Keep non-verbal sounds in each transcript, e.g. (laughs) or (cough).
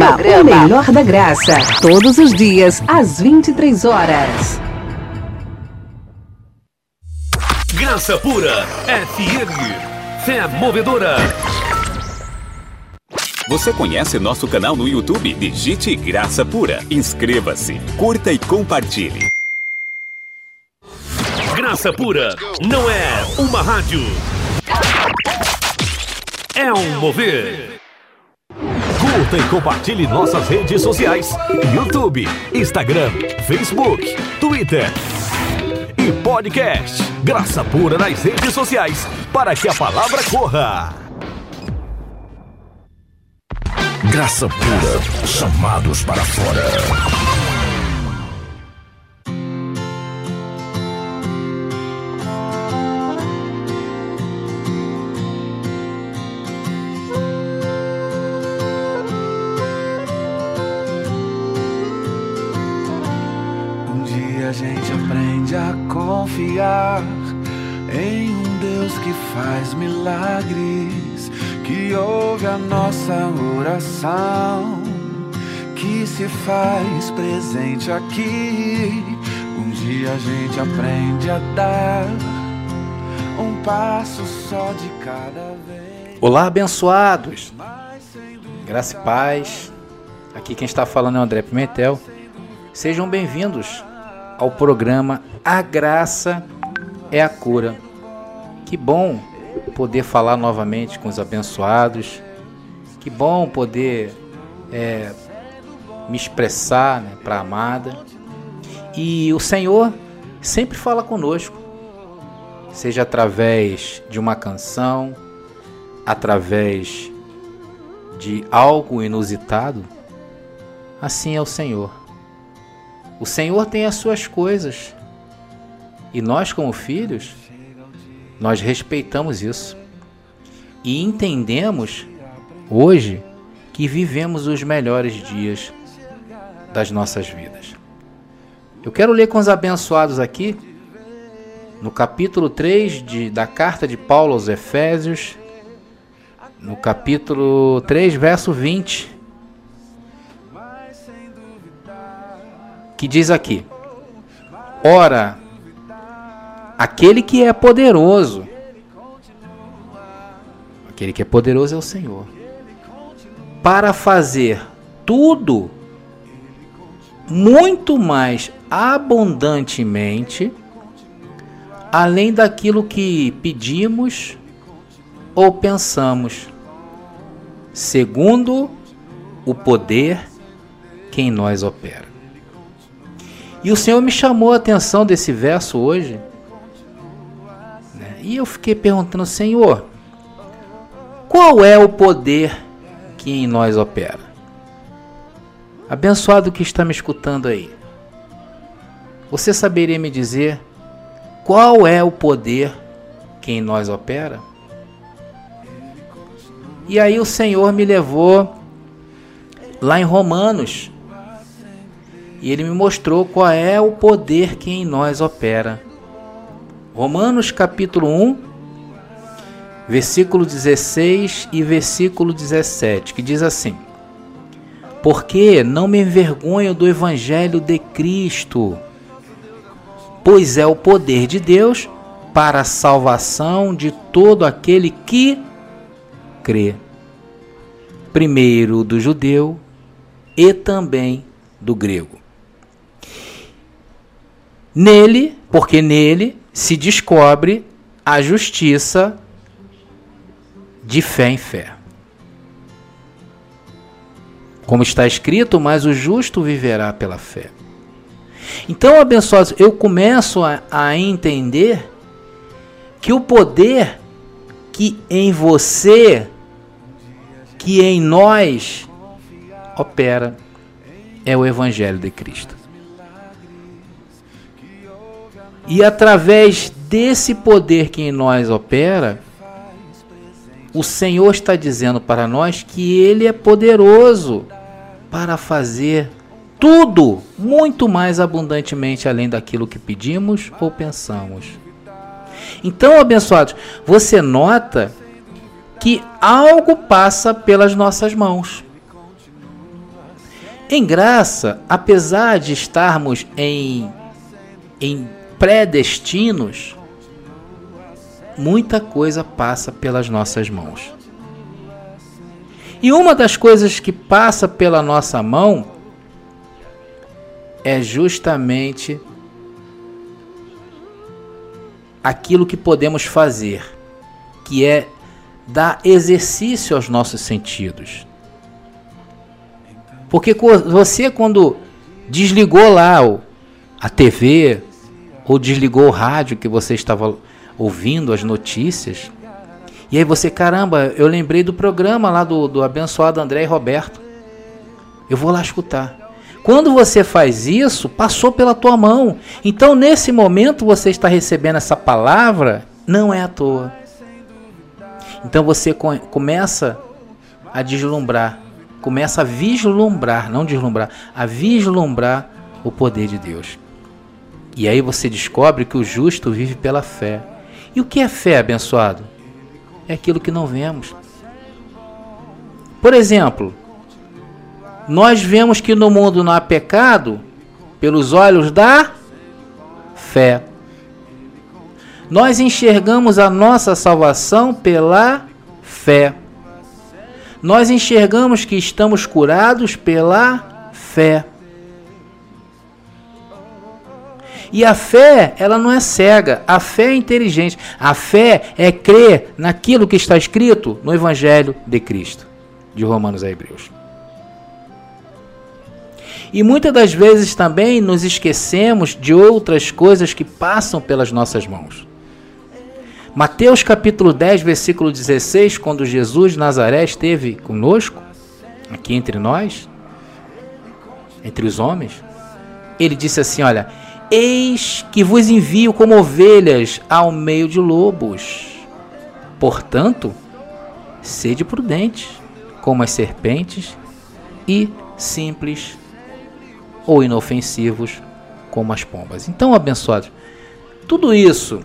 O melhor da graça. Todos os dias, às 23 horas. Graça Pura FM. Fé movedora. Você conhece nosso canal no YouTube? Digite Graça Pura. Inscreva-se, curta e compartilhe. Graça Pura não é uma rádio. É um mover. Curta e compartilhe nossas redes sociais: YouTube, Instagram, Facebook, Twitter e podcast. Graça Pura nas redes sociais para que a palavra corra. Graça pura, chamados para fora. Faz milagres que ouve a nossa oração, que se faz presente aqui. Um dia a gente aprende a dar um passo só de cada vez. Olá, abençoados! Graça e paz. Aqui quem está falando é o André Pimentel. Sejam bem-vindos ao programa A Graça é a Cura. Que bom poder falar novamente com os abençoados. Que bom poder é, me expressar né, para a amada. E o Senhor sempre fala conosco, seja através de uma canção, através de algo inusitado. Assim é o Senhor. O Senhor tem as suas coisas. E nós, como filhos, nós respeitamos isso e entendemos hoje que vivemos os melhores dias das nossas vidas. Eu quero ler com os abençoados aqui, no capítulo 3 de, da carta de Paulo aos Efésios, no capítulo 3, verso 20, que diz aqui: Ora, aquele que é poderoso, aquele que é poderoso é o Senhor, para fazer tudo muito mais abundantemente, além daquilo que pedimos ou pensamos, segundo o poder que em nós opera. E o Senhor me chamou a atenção desse verso hoje. E eu fiquei perguntando, Senhor, qual é o poder que em nós opera? Abençoado que está me escutando aí. Você saberia me dizer qual é o poder que em nós opera? E aí o Senhor me levou lá em Romanos. E ele me mostrou qual é o poder que em nós opera. Romanos capítulo 1, versículo 16 e versículo 17, que diz assim: Porque não me envergonho do evangelho de Cristo, pois é o poder de Deus para a salvação de todo aquele que crê. Primeiro do judeu e também do grego. Nele, porque nele se descobre a justiça de fé em fé. Como está escrito, mas o justo viverá pela fé. Então, abençoados, eu começo a, a entender que o poder que em você, que em nós opera, é o Evangelho de Cristo. E através desse poder que em nós opera, o Senhor está dizendo para nós que Ele é poderoso para fazer tudo muito mais abundantemente além daquilo que pedimos ou pensamos. Então, abençoados, você nota que algo passa pelas nossas mãos. Em graça, apesar de estarmos em, em predestinos, muita coisa passa pelas nossas mãos. E uma das coisas que passa pela nossa mão é justamente aquilo que podemos fazer, que é dar exercício aos nossos sentidos. Porque você, quando desligou lá a TV, ou desligou o rádio que você estava ouvindo as notícias, e aí você, caramba, eu lembrei do programa lá do, do abençoado André e Roberto. Eu vou lá escutar. Quando você faz isso, passou pela tua mão. Então, nesse momento, você está recebendo essa palavra, não é à toa. Então você começa a deslumbrar começa a vislumbrar, não deslumbrar, a vislumbrar o poder de Deus. E aí você descobre que o justo vive pela fé. E o que é fé, abençoado? É aquilo que não vemos. Por exemplo, nós vemos que no mundo não há pecado pelos olhos da fé. Nós enxergamos a nossa salvação pela fé nós enxergamos que estamos curados pela fé. E a fé, ela não é cega, a fé é inteligente. A fé é crer naquilo que está escrito no Evangelho de Cristo, de Romanos a Hebreus. E muitas das vezes também nos esquecemos de outras coisas que passam pelas nossas mãos. Mateus capítulo 10, versículo 16, quando Jesus de Nazaré esteve conosco, aqui entre nós, entre os homens, ele disse assim: Olha, eis que vos envio como ovelhas ao meio de lobos. Portanto, sede prudentes, como as serpentes, e simples ou inofensivos, como as pombas. Então, abençoados, tudo isso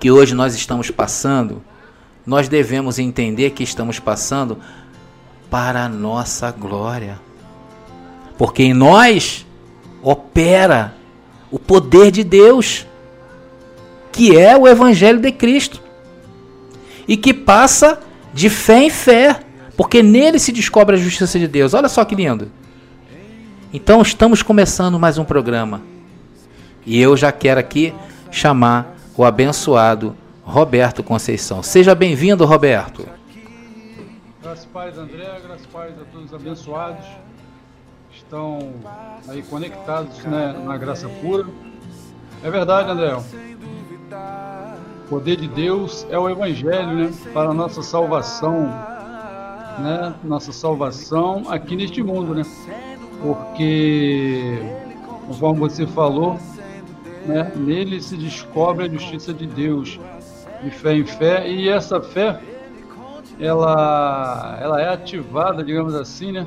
que hoje nós estamos passando, nós devemos entender que estamos passando para a nossa glória. Porque em nós opera o poder de Deus, que é o Evangelho de Cristo, e que passa de fé em fé, porque nele se descobre a justiça de Deus. Olha só que lindo. Então estamos começando mais um programa. E eu já quero aqui chamar o abençoado Roberto Conceição. Seja bem-vindo, Roberto. Graças André, graças a todos os abençoados estão aí conectados né, na graça pura. É verdade, André. O poder de Deus é o Evangelho, né? Para a nossa salvação, né? Nossa salvação aqui neste mundo, né? Porque, conforme você falou, né? Nele se descobre a justiça de Deus, de fé em fé, e essa fé ela, ela é ativada, digamos assim, né?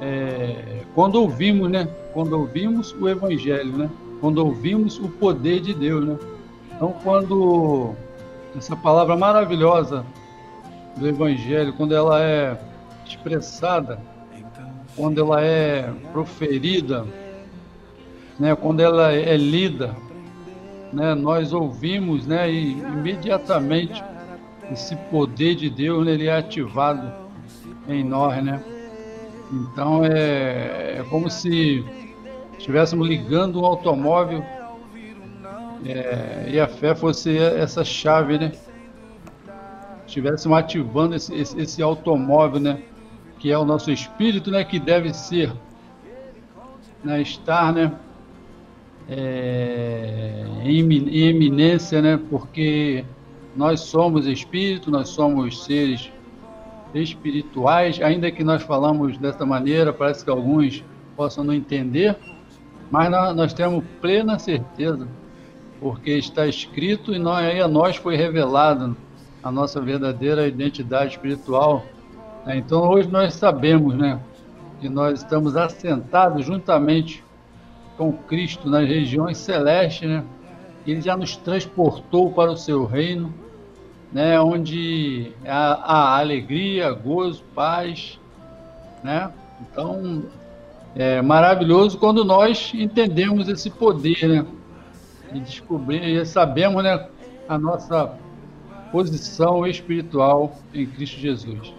É, quando ouvimos, né? Quando ouvimos o Evangelho, né? Quando ouvimos o poder de Deus, né? Então, quando essa palavra maravilhosa do Evangelho, quando ela é expressada, quando ela é proferida, né, quando ela é lida, né, nós ouvimos, né, e imediatamente esse poder de Deus né, ele é ativado em nós, né? Então é, é como se estivéssemos ligando um automóvel é, e a fé fosse essa chave, né? Estivéssemos ativando esse, esse, esse automóvel, né? Que é o nosso espírito, né? Que deve ser, né? Estar, né? é, em eminência, né? Porque nós somos espírito, nós somos seres espirituais, ainda que nós falamos dessa maneira, parece que alguns possam não entender, mas nós, temos plena certeza, porque está escrito e nós, aí a nós foi revelado a nossa verdadeira identidade espiritual. Né? Então hoje nós sabemos, né, que nós estamos assentados juntamente com Cristo nas regiões celestes, né? Ele já nos transportou para o seu reino, né? Onde há, há alegria, gozo, paz, né? Então, é maravilhoso quando nós entendemos esse poder, né? E descobrir, e sabemos, né, a nossa posição espiritual em Cristo Jesus.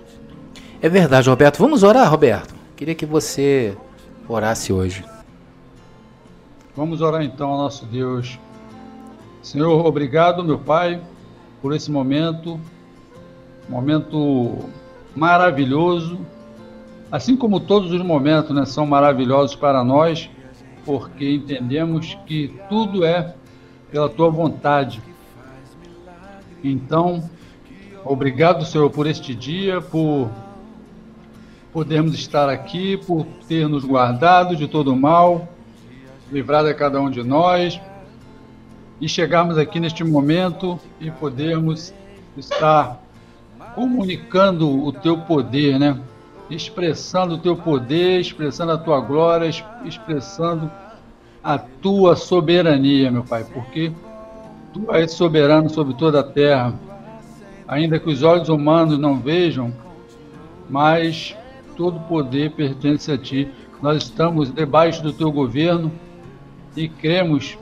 É verdade, Roberto. Vamos orar, Roberto. Queria que você orasse hoje. Vamos orar então ao nosso Deus. Senhor, obrigado, meu Pai, por esse momento, momento maravilhoso, assim como todos os momentos né, são maravilhosos para nós, porque entendemos que tudo é pela tua vontade. Então, obrigado, Senhor, por este dia, por podermos estar aqui, por ter nos guardado de todo mal, livrado a cada um de nós, e chegarmos aqui neste momento e podermos estar comunicando o teu poder, né? Expressando o teu poder, expressando a tua glória, expressando a tua soberania, meu Pai, porque tu és soberano sobre toda a terra. Ainda que os olhos humanos não vejam, mas todo poder pertence a ti. Nós estamos debaixo do teu governo e cremos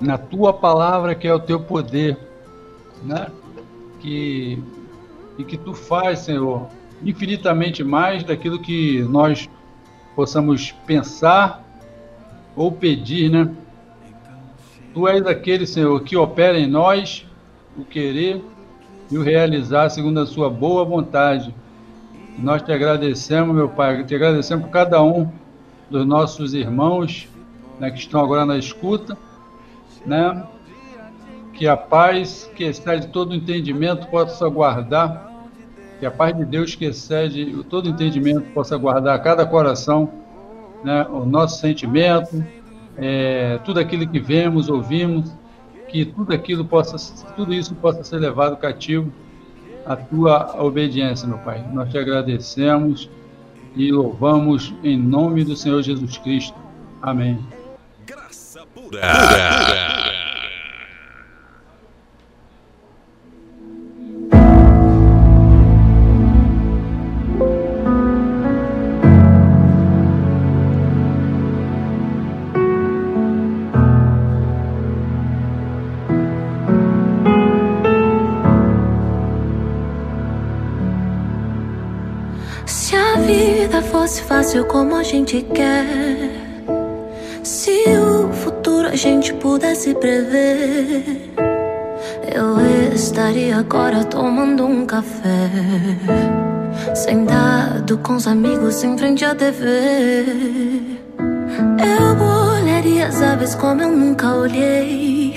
na tua palavra que é o teu poder, né? Que e que tu faz, Senhor, infinitamente mais daquilo que nós possamos pensar ou pedir, né? Tu és aquele, Senhor, que opera em nós o querer e o realizar segundo a sua boa vontade. Nós te agradecemos, meu Pai, te agradecemos por cada um dos nossos irmãos né, que estão agora na escuta, né? Que a paz que excede todo entendimento possa guardar, que a paz de Deus que excede todo entendimento possa guardar cada coração, né? O nosso sentimento, é, tudo aquilo que vemos, ouvimos, que tudo aquilo possa, tudo isso possa ser levado cativo à tua obediência, meu Pai. Nós te agradecemos e louvamos em nome do Senhor Jesus Cristo. Amém. Se a vida fosse fácil como a gente quer, se o futuro a gente pudesse prever, eu estaria agora tomando um café, sentado com os amigos em frente à TV. Eu olharia as aves como eu nunca olhei.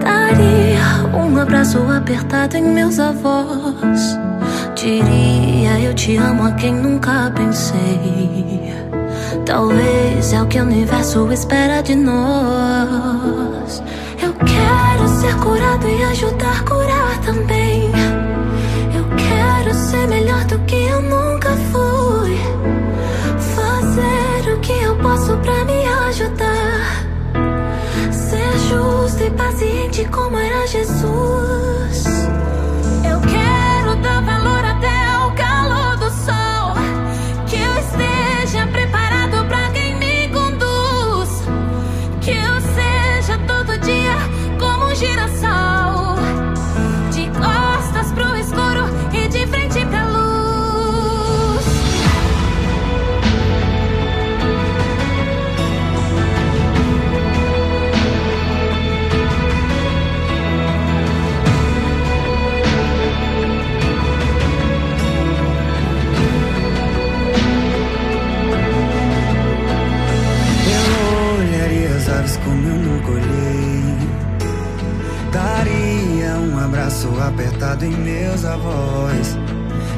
Daria um abraço apertado em meus avós. Diria eu te amo a quem nunca pensei. Talvez é o que o universo espera de nós. Eu quero ser curado e ajudar a curar também. Eu quero ser melhor do que eu nunca fui. Fazer o que eu posso pra me ajudar. Ser justo e paciente como era Jesus. Apertado em meus avós.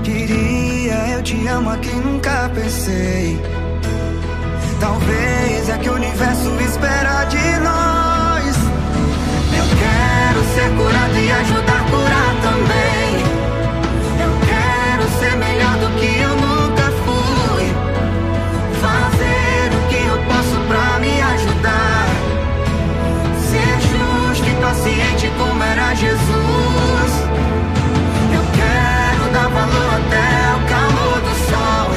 Diria eu te amo a quem nunca pensei. Talvez é que o universo espera de nós. Eu quero ser curado e ajudar a curar também. Eu quero ser melhor do que eu nunca fui. Fazer o que eu posso pra me ajudar. Ser justo e paciente como era Jesus tava no hotel, calor do sol.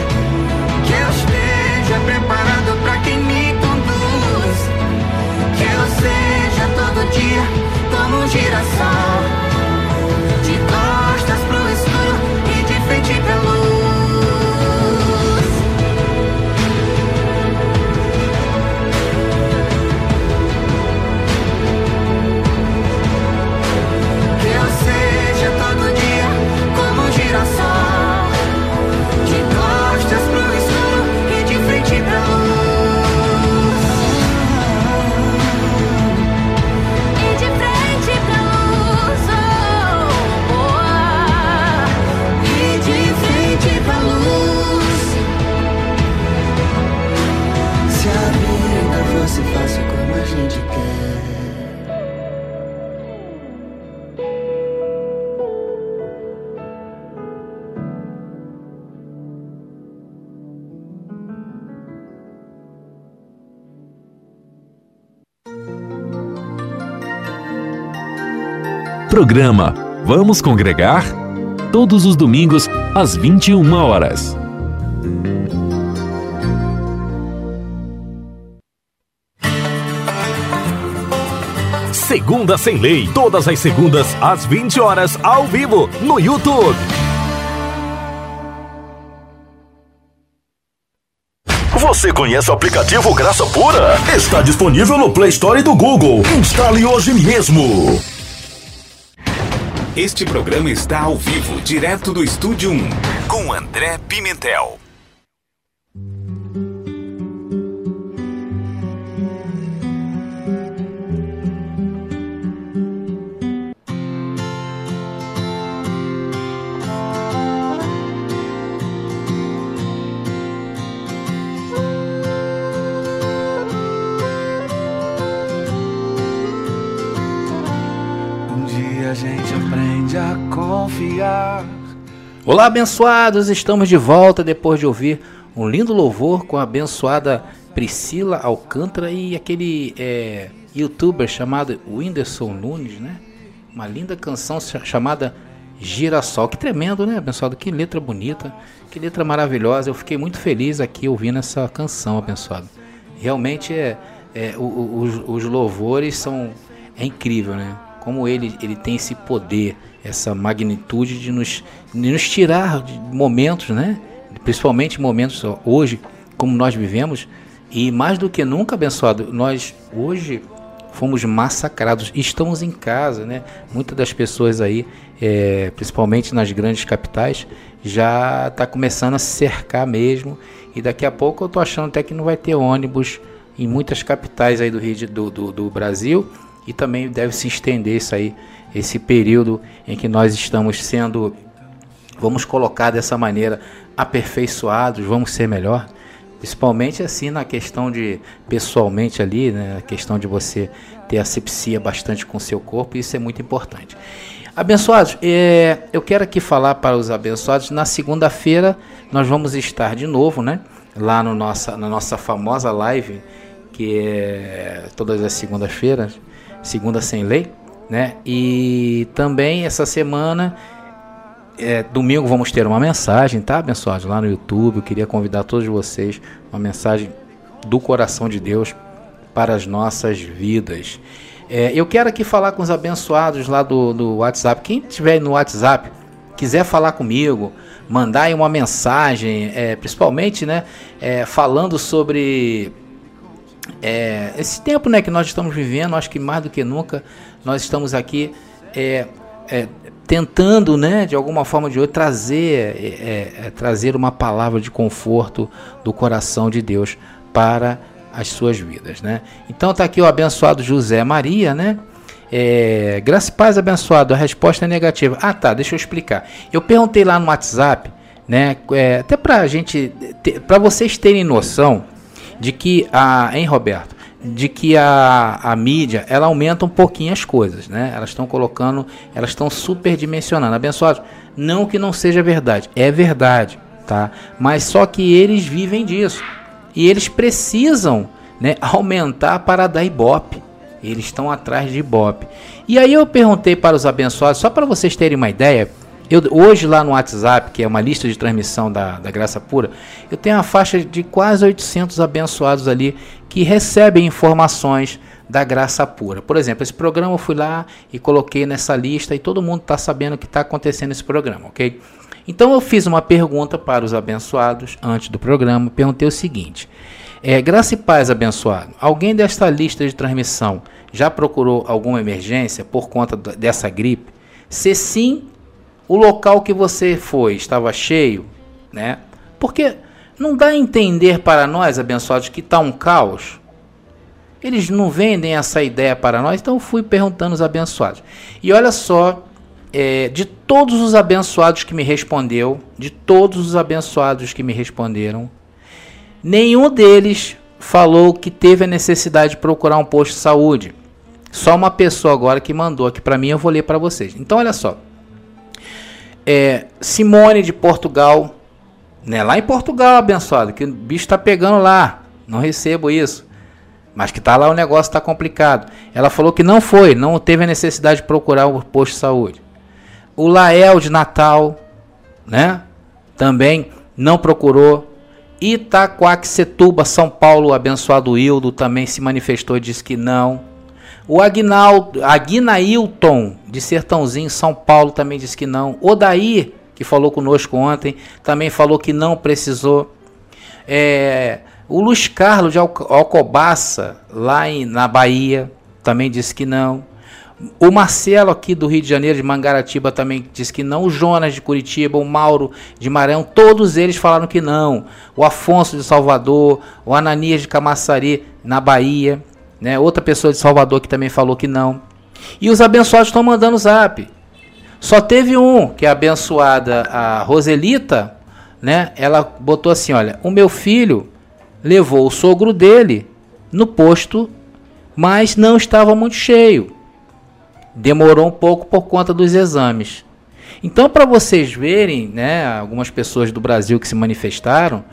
Que eu esteja preparado pra quem me conduz. Que eu seja todo dia como um girassol. De costas pro escuro e de frente pra luz. Programa Vamos Congregar? Todos os domingos, às 21 horas. Segunda Sem Lei. Todas as segundas, às 20 horas, ao vivo, no YouTube. Você conhece o aplicativo Graça Pura? Está disponível no Play Store do Google. Instale hoje mesmo. Este programa está ao vivo, direto do Estúdio 1, com André Pimentel. Aprende a confiar. Olá, abençoados! Estamos de volta depois de ouvir um lindo louvor com a abençoada Priscila Alcântara e aquele é, youtuber chamado Whindersson Nunes, né? Uma linda canção cha- chamada Girassol. Que tremendo, né, abençoado? Que letra bonita, que letra maravilhosa. Eu fiquei muito feliz aqui ouvindo essa canção, abençoado. Realmente é, é, o- o- os, os louvores são é incrível, né? Como ele, ele tem esse poder, essa magnitude de nos, de nos tirar de momentos, né? Principalmente momentos hoje, como nós vivemos, e mais do que nunca, abençoado, nós hoje fomos massacrados. Estamos em casa, né? Muitas das pessoas aí, é, principalmente nas grandes capitais, já está começando a cercar mesmo. E daqui a pouco eu tô achando até que não vai ter ônibus em muitas capitais aí do Rio de, do, do, do Brasil. E também deve se estender isso aí, esse período em que nós estamos sendo, vamos colocar dessa maneira, aperfeiçoados, vamos ser melhor. Principalmente assim na questão de, pessoalmente ali, né, a questão de você ter asepsia bastante com seu corpo, isso é muito importante. Abençoados, é, eu quero aqui falar para os abençoados, na segunda-feira nós vamos estar de novo, né, lá no nossa, na nossa famosa live, que é todas as segundas-feiras, segunda sem lei, né, e também essa semana é, domingo vamos ter uma mensagem, tá, abençoados? Lá no YouTube. Eu queria convidar todos vocês uma mensagem do coração de Deus para as nossas vidas. É, eu quero aqui falar com os abençoados lá do, do WhatsApp. Quem estiver no WhatsApp, quiser falar comigo, mandar aí uma mensagem, é, principalmente, né, é, falando sobre é, esse tempo né, que nós estamos vivendo, acho que mais do que nunca, nós estamos aqui é, é, tentando, né, de alguma forma ou de outra, trazer, é, é, trazer uma palavra de conforto do coração de Deus para as suas vidas. Né? Então está aqui o abençoado José Maria, né? É, graça e paz abençoado, a resposta é negativa. Ah tá, deixa eu explicar. Eu perguntei lá no WhatsApp, né? É, até pra gente, para vocês terem noção de que a, hein, Roberto, de que a, a mídia ela aumenta um pouquinho as coisas, né? Elas estão colocando, elas estão superdimensionando. Abençoados, não que não seja verdade, é verdade, tá? Mas só que eles vivem disso e eles precisam, né, aumentar para dar ibope. Eles estão atrás de ibope. E aí eu perguntei para os abençoados, só para vocês terem uma ideia, eu, hoje lá no WhatsApp, que é uma lista de transmissão da, da Graça Pura, eu tenho uma faixa de quase 800 abençoados ali que recebem informações da Graça Pura. Por exemplo, esse programa eu fui lá e coloquei nessa lista e todo mundo está sabendo o que está acontecendo nesse programa, ok? Então eu fiz uma pergunta para os abençoados antes do programa, perguntei o seguinte: é, Graça e paz abençoado, alguém desta lista de transmissão já procurou alguma emergência por conta dessa gripe? Se sim, o local que você foi estava cheio, né? Porque não dá a entender para nós, abençoados, que está um caos. Eles não vendem essa ideia para nós, então eu fui perguntando aos abençoados. E olha só, é, de todos os abençoados que me respondeu, de todos os abençoados que me responderam, nenhum deles falou que teve a necessidade de procurar um posto de saúde. Só uma pessoa agora que mandou aqui para mim, eu vou ler para vocês. Então olha só. É, Simone de Portugal, né, lá em Portugal, abençoado, que o bicho está pegando lá. Não recebo isso. Mas que tá lá o negócio tá complicado. Ela falou que não foi, não teve a necessidade de procurar o posto de saúde. O Lael de Natal, né? Também não procurou. Itaquaquecetuba, São Paulo, abençoado Hildo, também se manifestou e disse que não. O Aguinaldo, Aguinailton, de Sertãozinho, São Paulo, também disse que não. Odair, que falou conosco ontem, também falou que não precisou. É, o Luiz Carlos de Alcobaça, lá em, na Bahia, também disse que não. O Marcelo aqui do Rio de Janeiro, de Mangaratiba, também disse que não. O Jonas de Curitiba, o Mauro de Maranhão, todos eles falaram que não. O Afonso de Salvador, o Ananias de Camaçari, na Bahia. Né? Outra pessoa de Salvador que também falou que não. E os abençoados estão mandando zap. Só teve um, que é abençoada, a Roselita, né? Ela botou assim: olha, o meu filho levou o sogro dele no posto, mas não estava muito cheio. Demorou um pouco por conta dos exames. Então, para vocês verem, né, algumas pessoas do Brasil que se manifestaram,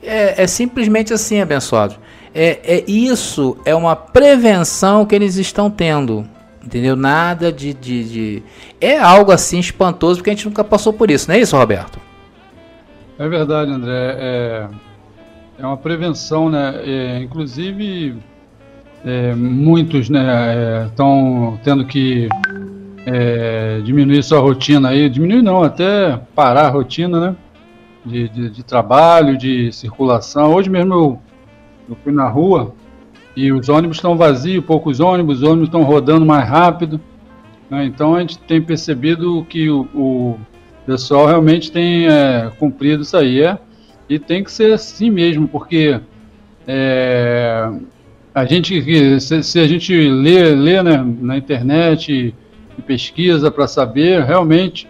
é, é simplesmente assim, abençoados. É, é isso é uma prevenção que eles estão tendo. Entendeu? Nada de, de, de, É algo assim espantoso, porque a gente nunca passou por isso, não é isso, Roberto? É verdade, André. É, é uma prevenção, né? É, inclusive, é, muitos né, estão é, tendo que é, diminuir sua rotina aí. Diminuir não, até parar a rotina, né? De, de, de trabalho, de circulação. Hoje mesmo eu, eu fui na rua e os ônibus estão vazios, poucos ônibus, os ônibus estão rodando mais rápido. Né? Então a gente tem percebido que o, o pessoal realmente tem é, cumprido isso aí. É, e tem que ser assim mesmo, porque é, a gente, se, se, a gente lê, lê né, na internet e, e pesquisa para saber, realmente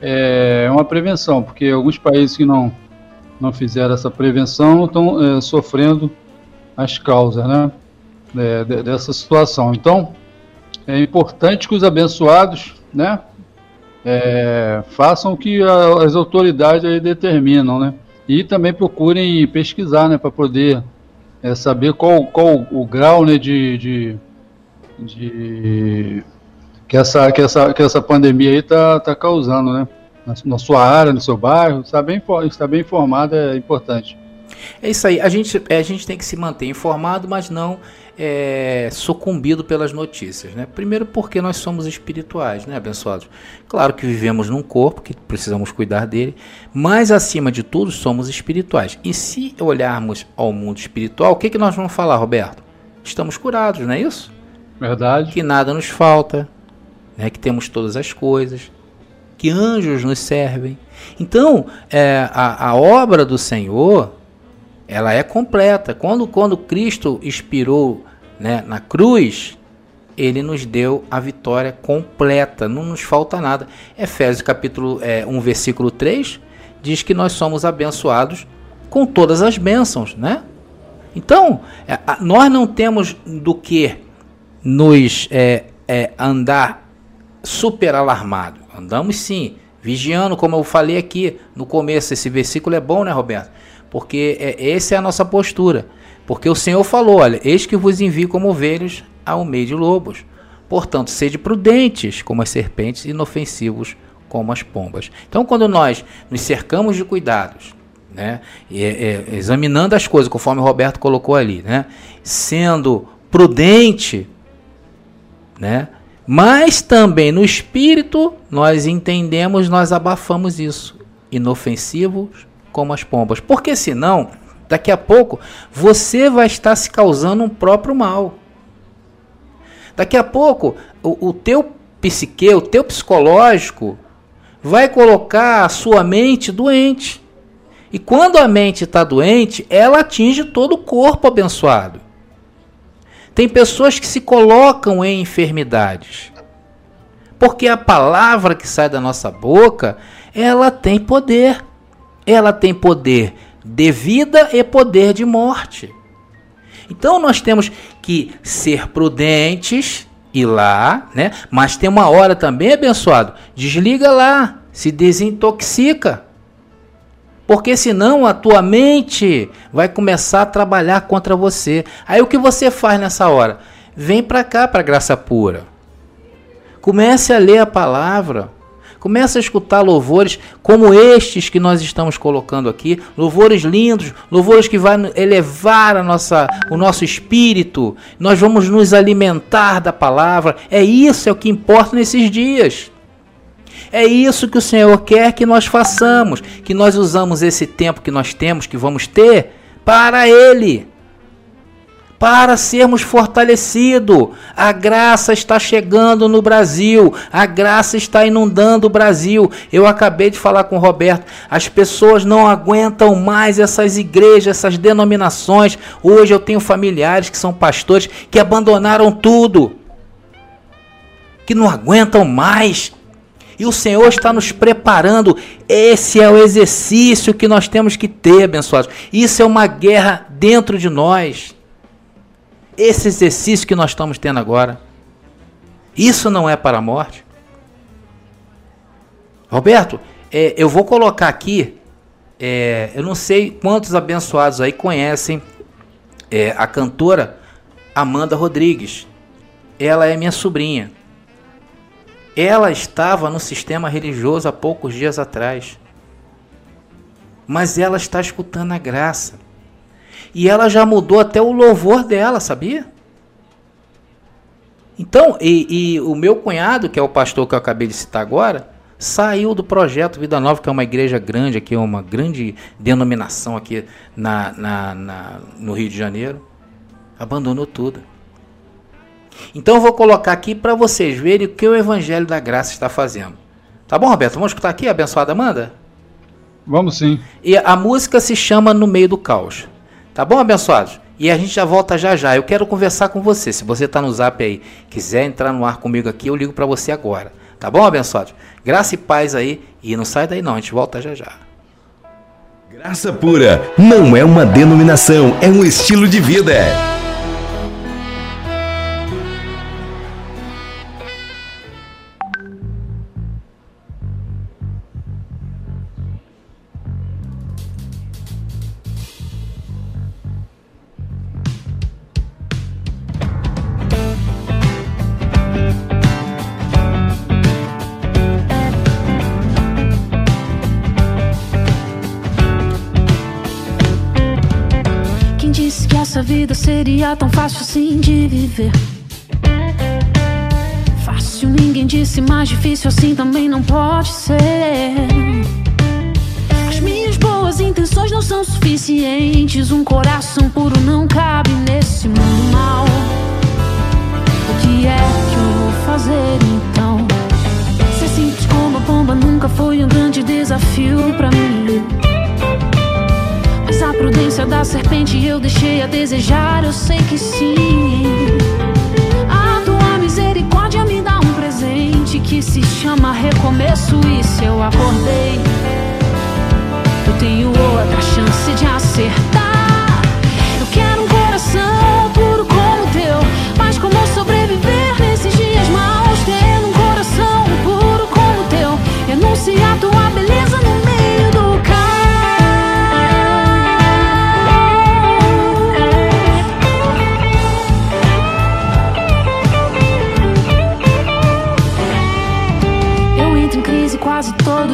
é uma prevenção, porque alguns países que não, não fizeram essa prevenção estão é, sofrendo as causas né, é, dessa situação. Então, é importante que os abençoados né, é, façam o que a, as autoridades determinam, né? E também procurem pesquisar, né, para poder é, saber qual, qual o grau né, de, de, de, que, essa, que, essa, que essa pandemia aí está tá causando, né? Na, na, sua área, no seu bairro, estar bem, estar bem informado é importante. É isso aí. A gente, é, a gente tem que se manter informado, mas não é, sucumbido pelas notícias. Né? Primeiro, porque nós somos espirituais, né, abençoados? Claro que vivemos num corpo, que precisamos cuidar dele, mas acima de tudo, somos espirituais. E se olharmos ao mundo espiritual, o que, que nós vamos falar, Roberto? Estamos curados, não é isso? Verdade. Que nada nos falta, né? que temos todas as coisas, que anjos nos servem. Então, é, a, a obra do Senhor ela é completa. Quando, quando Cristo expirou né, na cruz, ele nos deu a vitória completa, não nos falta nada. Efésios capítulo é, 1, versículo 3, diz que nós somos abençoados com todas as bênçãos, né? Então, é, nós não temos do que nos é, é, andar super alarmado. Andamos sim, vigiando, como eu falei aqui no começo. Esse versículo é bom, né, Roberto? Porque é, essa é a nossa postura. Porque o Senhor falou: olha, eis que vos envio como ovelhas ao meio de lobos. Portanto, sede prudentes como as serpentes, inofensivos como as pombas. Então, quando nós nos cercamos de cuidados, né, e, é, examinando as coisas, conforme o Roberto colocou ali, né, sendo prudente, né, mas também no espírito, nós entendemos, nós abafamos isso. Inofensivos como as pombas. Porque senão, daqui a pouco, você vai estar se causando um próprio mal. Daqui a pouco, o, o teu psique, o teu psicológico, vai colocar a sua mente doente. E quando a mente está doente, ela atinge todo o corpo abençoado. Tem pessoas que se colocam em enfermidades. Porque a palavra que sai da nossa boca, ela tem poder ela tem poder de vida e poder de morte. Então nós temos que ser prudentes e lá, né? Mas tem uma hora também, abençoado, desliga lá, se desintoxica. Porque senão a tua mente vai começar a trabalhar contra você. Aí o que você faz nessa hora? Vem para cá para graça pura. Comece a ler a palavra. Comece a escutar louvores como estes que nós estamos colocando aqui, louvores lindos, louvores que vão elevar a nossa, o nosso espírito. Nós vamos nos alimentar da palavra. É isso é o que importa nesses dias. É isso que o Senhor quer que nós façamos, que nós usamos esse tempo que nós temos, que vamos ter, para Ele para sermos fortalecidos. A graça está chegando no Brasil, a graça está inundando o Brasil. Eu acabei de falar com o Roberto, as pessoas não aguentam mais essas igrejas, essas denominações. Hoje eu tenho familiares que são pastores que abandonaram tudo, que não aguentam mais. E o Senhor está nos preparando. Esse é o exercício que nós temos que ter, abençoados. Isso é uma guerra dentro de nós esse exercício que nós estamos tendo agora, isso não é para a morte? Roberto, é, eu vou colocar aqui, é, eu não sei quantos abençoados aí conhecem é, a cantora Amanda Rodrigues. Ela é minha sobrinha. Ela estava no sistema religioso há poucos dias atrás. Mas ela está escutando a graça. E ela já mudou até o louvor dela, sabia? Então, e, e, o meu cunhado, que é o pastor que eu acabei de citar agora, saiu do projeto Vida Nova, que é uma igreja grande aqui, uma grande denominação aqui na, na, na no Rio de Janeiro. Abandonou tudo. Então eu vou colocar aqui para vocês verem o que o Evangelho da Graça está fazendo. Tá bom, Roberto? Vamos escutar aqui, abençoada Amanda? Vamos sim. E a música se chama No Meio do Caos. Tá bom, abençoados? E a gente já volta já já. Eu quero conversar com você. Se você está no zap aí, quiser entrar no ar comigo aqui, eu ligo para você agora. Tá bom, abençoados? Graça e paz aí. E não sai daí não, a gente volta já já. Graça pura não é uma denominação, é um estilo de vida. Seria tão fácil assim de viver. Fácil ninguém disse, mas difícil assim também não pode ser. As minhas boas intenções não são suficientes. Um coração puro não cabe nesse mundo mal. O que é que eu vou fazer então? Ser simples como a bomba nunca foi um grande desafio pra mim. Mas a prudência da serpente eu deixei a desejar, eu sei que sim. A tua misericórdia me dá um presente que se chama recomeço. E se eu acordei, eu tenho outra chance de acertar.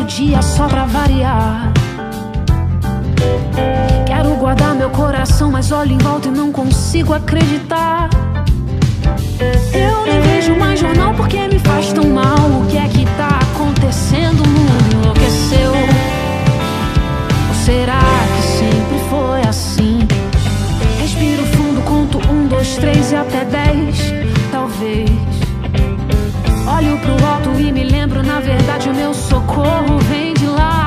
Dia só pra variar. Quero guardar meu coração, mas olho em volta e não consigo acreditar. Eu nem vejo mais jornal porque me faz tão mal. O que é que tá acontecendo? O mundo enlouqueceu. Ou será que sempre foi assim? Respiro fundo, conto um, dois, três e até dez, talvez. Olho pro alto e me lembro, na verdade, o meu socorro vem de lá.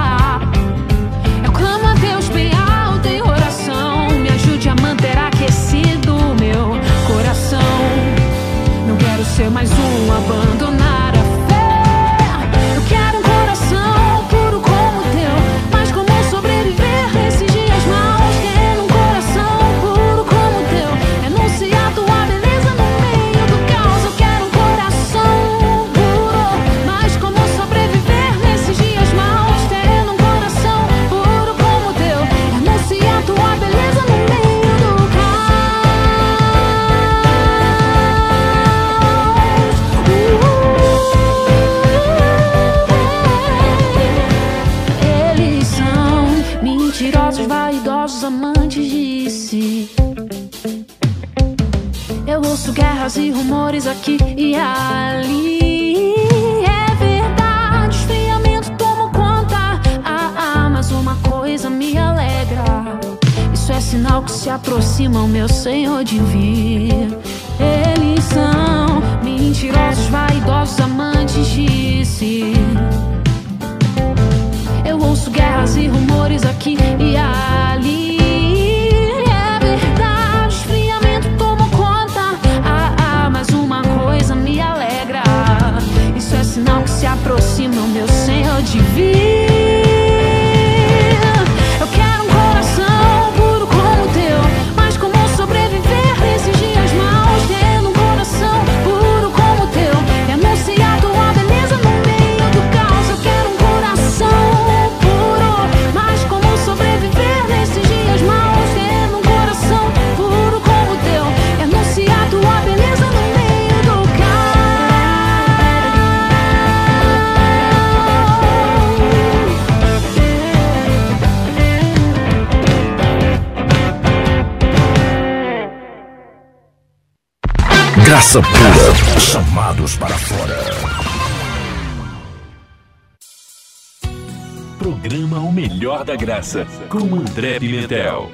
Com André Pimentel.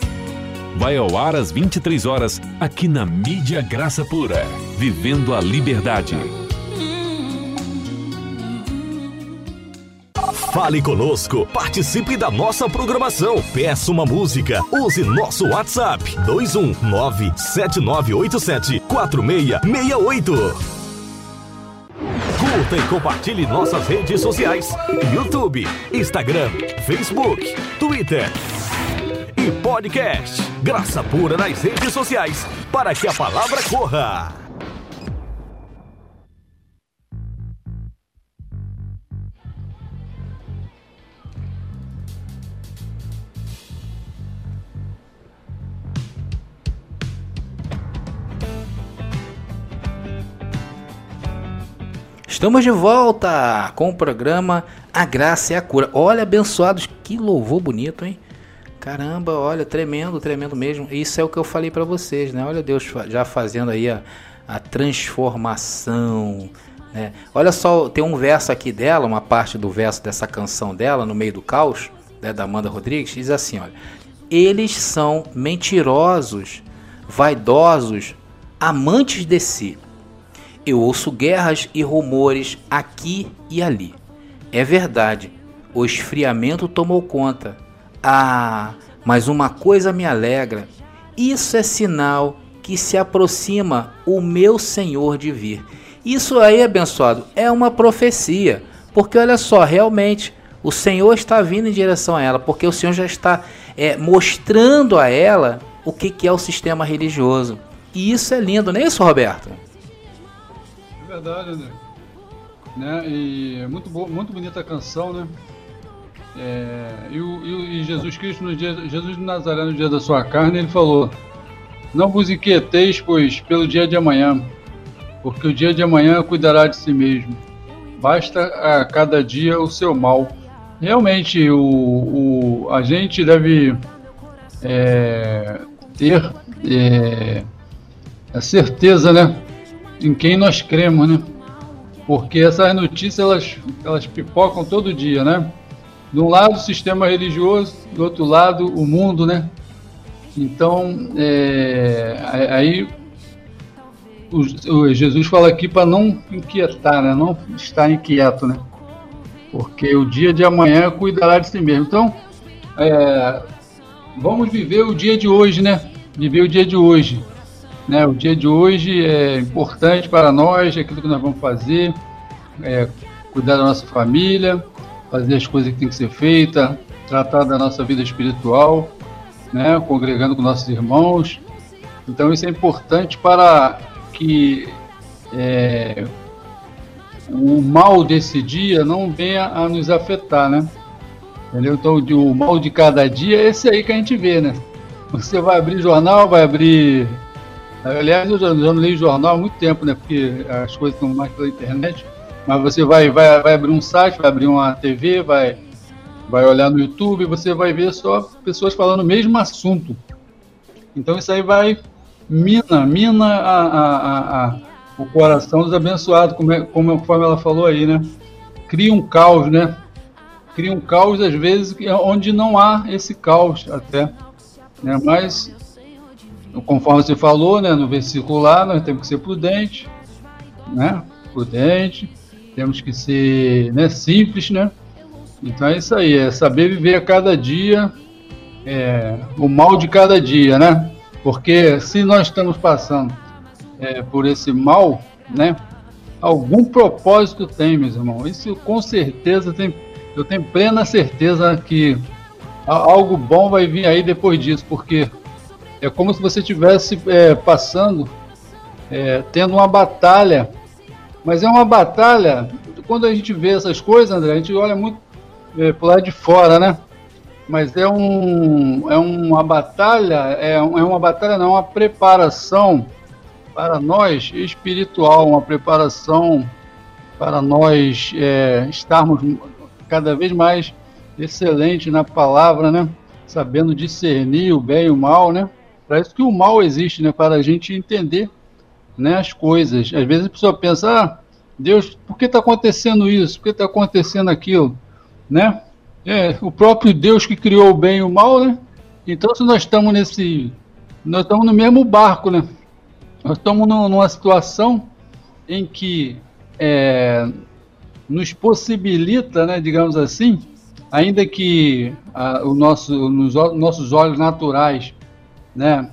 Vai ao ar às 23 horas, aqui na Mídia Graça Pura. Vivendo a liberdade. Fale conosco, participe da nossa programação, peça uma música, use nosso WhatsApp 21979874668. Curta e compartilhe nossas redes sociais: YouTube, Instagram, Facebook, Twitter e podcast. Graça pura nas redes sociais para que a palavra corra. Estamos de volta com o programa A Graça e a Cura. Olha, abençoados, que louvor bonito, hein? Caramba, olha, tremendo, tremendo mesmo. Isso é o que eu falei para vocês, né? Olha Deus já fazendo aí a, a transformação, né? Olha só, tem um verso aqui dela, uma parte do verso dessa canção dela, no meio do caos, né, da Amanda Rodrigues, diz assim, olha. Eles são mentirosos, vaidosos, amantes de si. Eu ouço guerras e rumores aqui e ali. É verdade, o esfriamento tomou conta. Ah, mas uma coisa me alegra. Isso é sinal que se aproxima o meu Senhor de vir. Isso aí, abençoado, é uma profecia. Porque olha só, realmente, o Senhor está vindo em direção a ela, porque o Senhor já está é, mostrando a ela o que, que é o sistema religioso. E isso é lindo, não é isso, Roberto? Verdade, André. Né? E é muito, muito bonita a canção, né? É, e, e o- e Jesus Cristo, no dia, Jesus de Nazaré, no dia da sua carne, ele falou: Não vos inquieteis, pois, pelo dia de amanhã, porque o dia de amanhã cuidará de si mesmo. Basta a cada dia o seu mal. Realmente, o, o, a gente deve é, ter é, a certeza, né? Em quem nós cremos, né? Porque essas notícias elas, elas pipocam todo dia, né? De um lado o sistema religioso, do outro lado o mundo, né? Então, é, aí o, o Jesus fala aqui para não inquietar, né? Não estar inquieto, né? Porque o dia de amanhã cuidará de si mesmo. Então, é, vamos viver o dia de hoje, né? Viver o dia de hoje. Né? O dia de hoje é importante para nós, é aquilo que nós vamos fazer, é, cuidar da nossa família, fazer as coisas que tem que ser feitas, tratar da nossa vida espiritual, né? congregando com nossos irmãos. Então isso é importante para que é, o mal desse dia não venha a nos afetar, né? Entendeu? Então o mal de cada dia é esse aí que a gente vê, né? Você vai abrir jornal, vai abrir Aliás, eu já, já não leio jornal há muito tempo, né? Porque as coisas estão mais pela internet. Mas você vai, vai, vai abrir um site, vai abrir uma TV, vai, vai olhar no YouTube, você vai ver só pessoas falando o mesmo assunto. Então isso aí vai mina, mina a, a, a, o coração dos abençoados, como, é, como conforme ela falou aí, né? Cria um caos, né? Cria um caos às vezes onde não há esse caos até, né? Mas conforme você falou, né, no versículo lá, nós temos que ser prudentes, né? Prudente, temos que ser, né, simples, né? Então é isso aí, é saber viver a cada dia, é, o mal de cada dia, né? Porque se nós estamos passando é, por esse mal, né? Algum propósito tem, meus irmãos. Isso com certeza tem. Eu tenho plena certeza que algo bom vai vir aí depois disso, porque é como se você estivesse é, passando, é, tendo uma batalha, mas é uma batalha. Quando a gente vê essas coisas, André, a gente olha muito é, pro lado de fora, né? Mas é, um, é uma batalha, é, é uma batalha, não, uma preparação para nós espiritual, uma preparação para nós é, estarmos cada vez mais excelente na palavra, né? Sabendo discernir o bem e o mal, né? Para isso que o mal existe, né? Para a gente entender né, as coisas. Às vezes a pessoa pensa, ah, Deus, por que está acontecendo isso? Por que está acontecendo aquilo? Né? É, o próprio Deus que criou o bem e o mal, né? Então, se nós estamos nesse. Nós estamos no mesmo barco, né? Nós estamos numa situação em que é, nos possibilita, né, digamos assim, ainda que a, o nosso, nos nossos olhos naturais, né,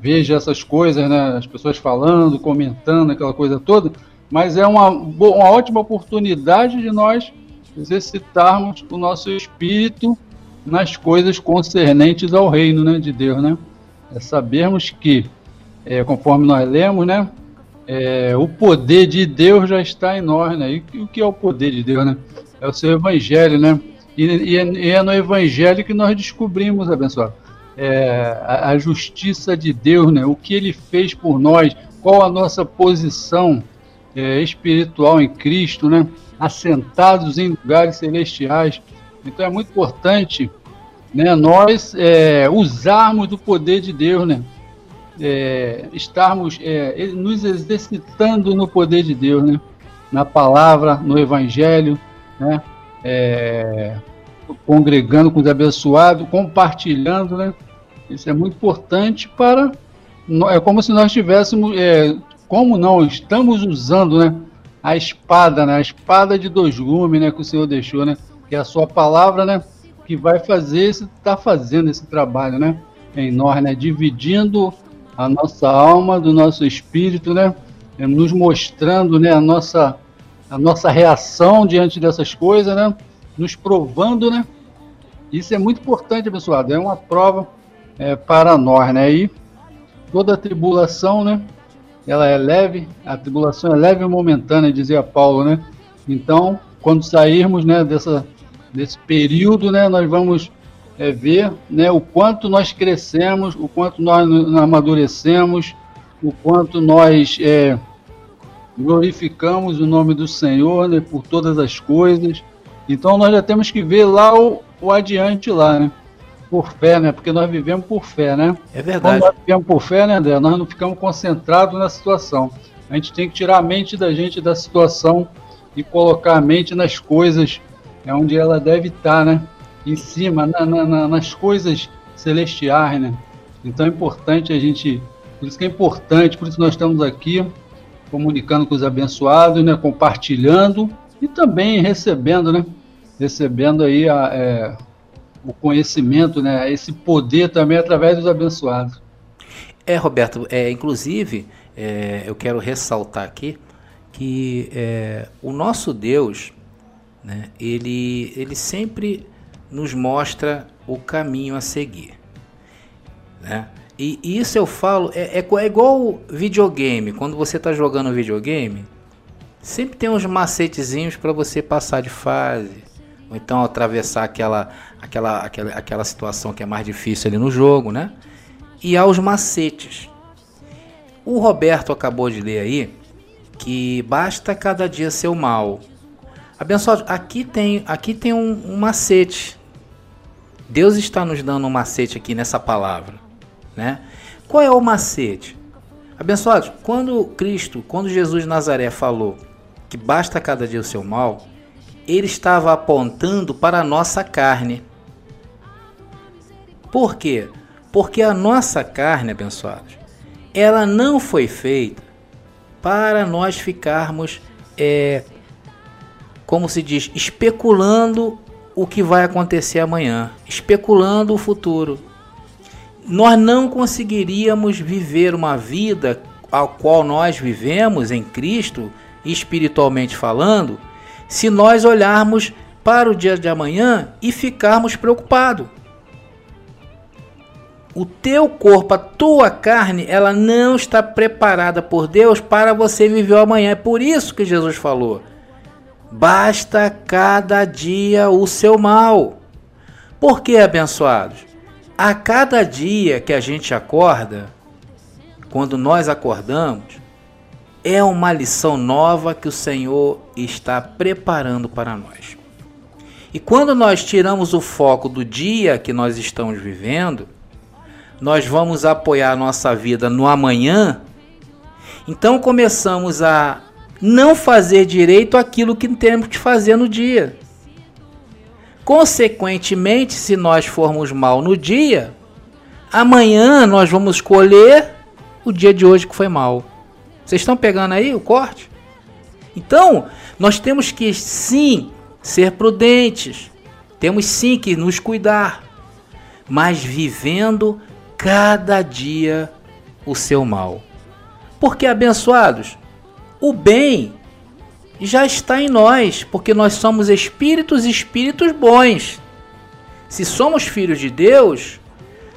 veja essas coisas, né, as pessoas falando, comentando, aquela coisa toda, mas é uma, uma ótima oportunidade de nós exercitarmos o nosso espírito nas coisas concernentes ao reino né, de Deus, né? É sabermos que, é, conforme nós lemos, né, é, o poder de Deus já está em nós, né? E o que é o poder de Deus, né? É o seu evangelho, né? E, e, é, e é, no evangelho que nós descobrimos, abençoado, é, a, a justiça de Deus, né? O que Ele fez por nós, qual a nossa posição é, espiritual em Cristo, né? assentados em lugares celestiais. Então é muito importante né, nós é, usarmos do poder de Deus, né? É, estarmos é, nos exercitando no poder de Deus, né? na palavra, no evangelho, né? É, congregando com os abençoados, compartilhando, né? Isso é muito importante para. É como se nós tivéssemos. É, como não estamos usando, né? a espada, né? A espada de dois gumes, né? Que o Senhor deixou, né? Que é a sua palavra, né? Que vai fazer, está fazendo esse trabalho, né? Em nós, né? Dividindo a nossa alma do nosso espírito, né? É, nos mostrando, né? A nossa, a nossa reação diante dessas coisas, né? Nos provando, né? Isso é muito importante, pessoal. É uma prova é, para nós, né? E toda tribulação, né? ela é leve, a tribulação é leve e momentânea, dizia Paulo, né? Então, quando sairmos, né, dessa, desse período, né, nós vamos é, ver, né, o quanto nós crescemos, o quanto nós amadurecemos, o quanto nós é, glorificamos o nome do Senhor, né, por todas as coisas. Então, nós já temos que ver lá o, o adiante lá, né? Por fé, né? Porque nós vivemos por fé, né? É verdade. Quando nós vivemos por fé, né, André? Nós não ficamos concentrados na situação. A gente tem que tirar a mente da gente da situação e colocar a mente nas coisas é onde ela deve estar, né? Em cima, na, na, nas coisas celestiais, né? Então é importante a gente, por isso que é importante, por isso nós estamos aqui comunicando com os abençoados, né? Compartilhando e também recebendo, né? Recebendo aí a, é, o conhecimento, né, esse poder também através dos abençoados. É, Roberto, é, inclusive, é, eu quero ressaltar aqui que é, o nosso Deus, né, ele, ele sempre nos mostra o caminho a seguir. Né? E, isso eu falo, é, é, é igual videogame, quando você está jogando videogame, sempre tem uns macetezinhos para você passar de fase, ou então atravessar aquela, aquela, aquela, aquela situação que é mais difícil ali no jogo, né? E aos macetes. O Roberto acabou de ler aí que basta cada dia ser o mal. Abençoado, aqui tem, aqui tem um, um macete. Deus está nos dando um macete aqui nessa palavra. né? Qual é o macete? Abençoados, quando Cristo, quando Jesus de Nazaré falou que basta cada dia o seu mal, ele estava apontando para a nossa carne. Por quê? Porque a nossa carne, abençoados, ela não foi feita para nós ficarmos, é, como se diz, especulando o que vai acontecer amanhã, especulando o futuro. Nós não conseguiríamos viver uma vida a qual nós vivemos em Cristo, espiritualmente falando, se nós olharmos para o dia de amanhã e ficarmos preocupados. O teu corpo, a tua carne, ela não está preparada por Deus para você viver o amanhã. É por isso que Jesus falou: basta cada dia o seu mal. Por que, abençoados? A cada dia que a gente acorda, quando nós acordamos, é uma lição nova que o Senhor está preparando para nós. E quando nós tiramos o foco do dia que nós estamos vivendo, nós vamos apoiar nossa vida no amanhã, então começamos a não fazer direito aquilo que temos que fazer no dia. Consequentemente, se nós formos mal no dia, amanhã nós vamos colher o dia de hoje que foi mal. Vocês estão pegando aí o corte? Então, nós temos que sim ser prudentes, temos sim que nos cuidar, mas vivendo cada dia o seu mal. Porque, abençoados, o bem já está em nós, porque nós somos espíritos espíritos bons. Se somos filhos de Deus,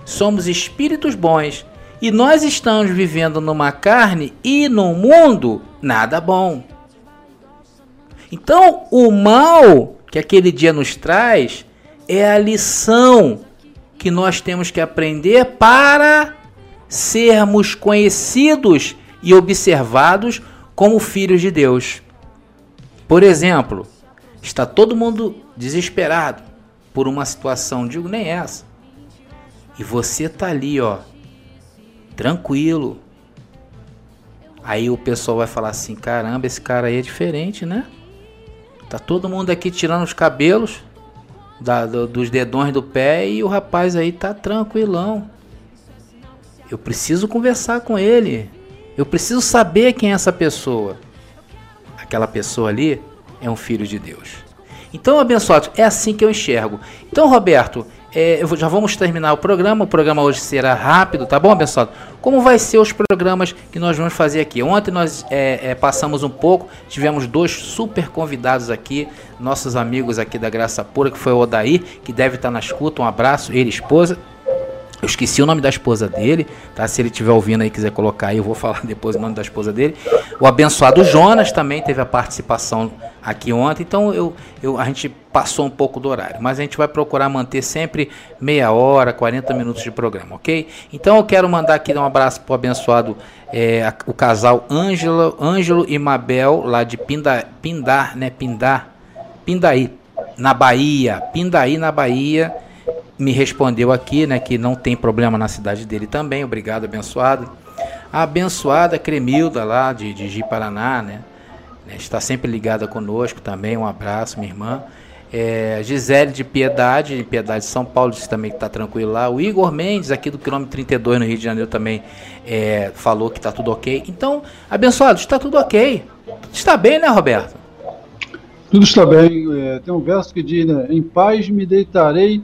somos espíritos bons. E nós estamos vivendo numa carne e num mundo nada bom. Então, o mal que aquele dia nos traz é a lição que nós temos que aprender para sermos conhecidos e observados como filhos de Deus. Por exemplo, está todo mundo desesperado por uma situação, digo nem essa. E você tá ali, ó, tranquilo. Aí o pessoal vai falar assim: "Caramba, esse cara aí é diferente, né? Tá todo mundo aqui tirando os cabelos, da, do, dos dedões do pé e o rapaz aí tá tranquilão. Eu preciso conversar com ele. Eu preciso saber quem é essa pessoa. Aquela pessoa ali é um filho de Deus. Então, abençoados, é assim que eu enxergo. Então, Roberto, é, já vamos terminar o programa. O programa hoje será rápido, tá bom, abençoado? Como vai ser os programas que nós vamos fazer aqui? Ontem nós é, é, passamos um pouco, tivemos dois super convidados aqui, nossos amigos aqui da Graça Pura, que foi o Odair, que deve estar na escuta. Um abraço, ele esposa. Eu esqueci o nome da esposa dele, tá? Se ele estiver ouvindo aí quiser colocar aí, eu vou (laughs) falar depois o nome da esposa dele. O abençoado Jonas também teve a participação aqui ontem, então eu, eu, a gente passou um pouco do horário, mas a gente vai procurar manter sempre meia hora, 40 minutos de programa, ok? Então eu quero mandar aqui um abraço pro abençoado é, o casal Ângelo, Ângelo e Mabel, lá de Pinda, Pindar, né? Pindar, Pindaí, na Bahia, Pindaí na Bahia me respondeu aqui, né, que não tem problema na cidade dele também. Obrigado, abençoado. A abençoada Cremilda lá de, de Ji Paraná, né, né, está sempre ligada conosco também. Um abraço, minha irmã. É, Gisele de Piedade, de Piedade de São Paulo, disse também que está tranquilo lá. O Igor Mendes, aqui do quilômetro 32 no Rio de Janeiro, também é, falou que está tudo ok. Então, abençoado, está tudo ok. Está bem, né, Roberto? Tudo está bem. É, tem um verso que diz, né? Em paz me deitarei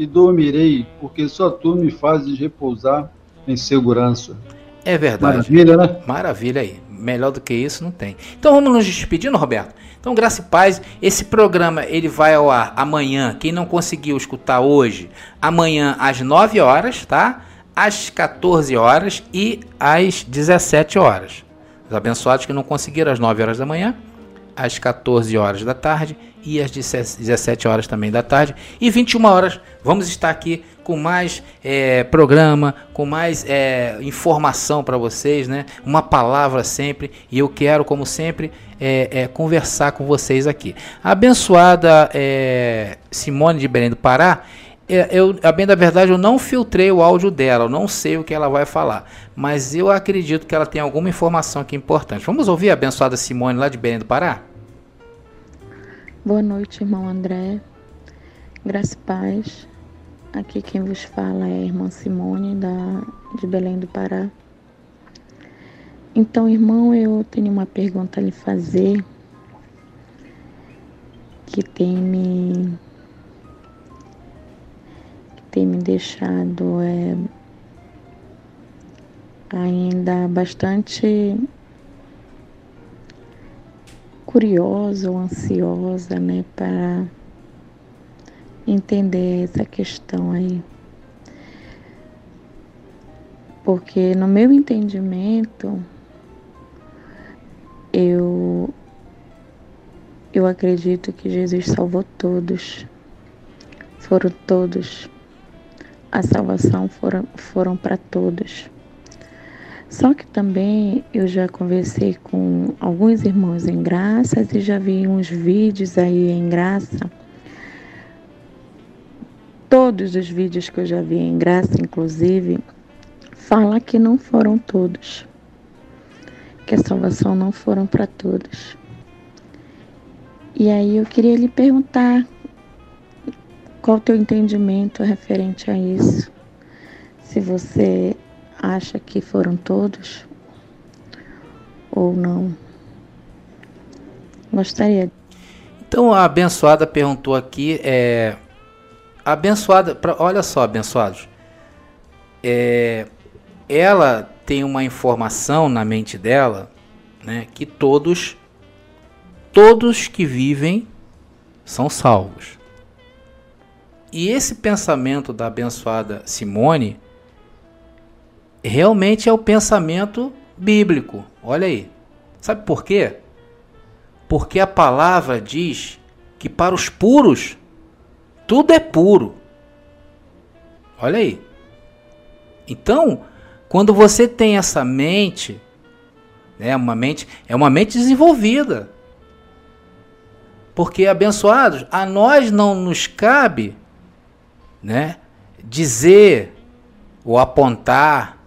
e dormirei, porque só tu me fazes repousar em segurança. É verdade. Maravilha, né? Maravilha aí. Melhor do que isso não tem. Então vamos nos despedindo, Roberto. Então, graça e paz. Esse programa ele vai ao ar amanhã. Quem não conseguiu escutar hoje, amanhã às 9 horas, tá? Às 14 horas e às 17 horas. Os abençoados que não conseguiram às 9 horas da manhã, às 14 horas da tarde e às 17 horas também da tarde. E 21 horas vamos estar aqui com mais é, programa, com mais é, informação para vocês, né? Uma palavra sempre. E eu quero, como sempre, é, conversar com vocês aqui. A abençoada Simone de Belém do Pará, eu, a bem da verdade, eu não filtrei o áudio dela, eu não sei o que ela vai falar. Mas eu acredito que ela tem alguma informação aqui importante. Vamos ouvir a abençoada Simone lá de Belém do Pará? Boa noite, irmão André. Graça e paz. Aqui quem vos fala é a irmã Simone, da, de Belém do Pará. Então, irmão, eu tenho uma pergunta a lhe fazer que tem me tem me deixado é, ainda bastante curiosa ou ansiosa, né, para entender essa questão aí. Porque no meu entendimento, eu eu acredito que Jesus salvou todos. Foram todos a salvação foram, foram para todos. Só que também eu já conversei com alguns irmãos em graças e já vi uns vídeos aí em graça. Todos os vídeos que eu já vi em graça, inclusive, fala que não foram todos. Que a salvação não foram para todos. E aí eu queria lhe perguntar qual o teu entendimento referente a isso? Se você acha que foram todos ou não? Gostaria. Então a abençoada perguntou aqui, é, abençoada, pra, olha só, abençoados, é, ela tem uma informação na mente dela, né, que todos, todos que vivem são salvos. E esse pensamento da abençoada Simone realmente é o pensamento bíblico. Olha aí. Sabe por quê? Porque a palavra diz que para os puros tudo é puro. Olha aí. Então, quando você tem essa mente, né, uma mente é uma mente desenvolvida. Porque abençoados, a nós não nos cabe né, dizer ou apontar,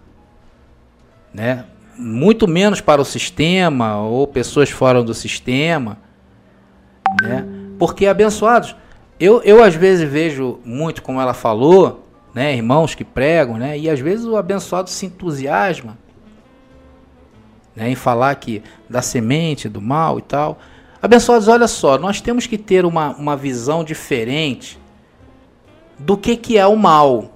né, muito menos para o sistema ou pessoas fora do sistema, né, porque abençoados, eu, eu às vezes vejo muito como ela falou, né, irmãos que pregam, né, e às vezes o abençoado se entusiasma, né, em falar que da semente do mal e tal. Abençoados, olha só, nós temos que ter uma, uma visão diferente do que, que é o mal.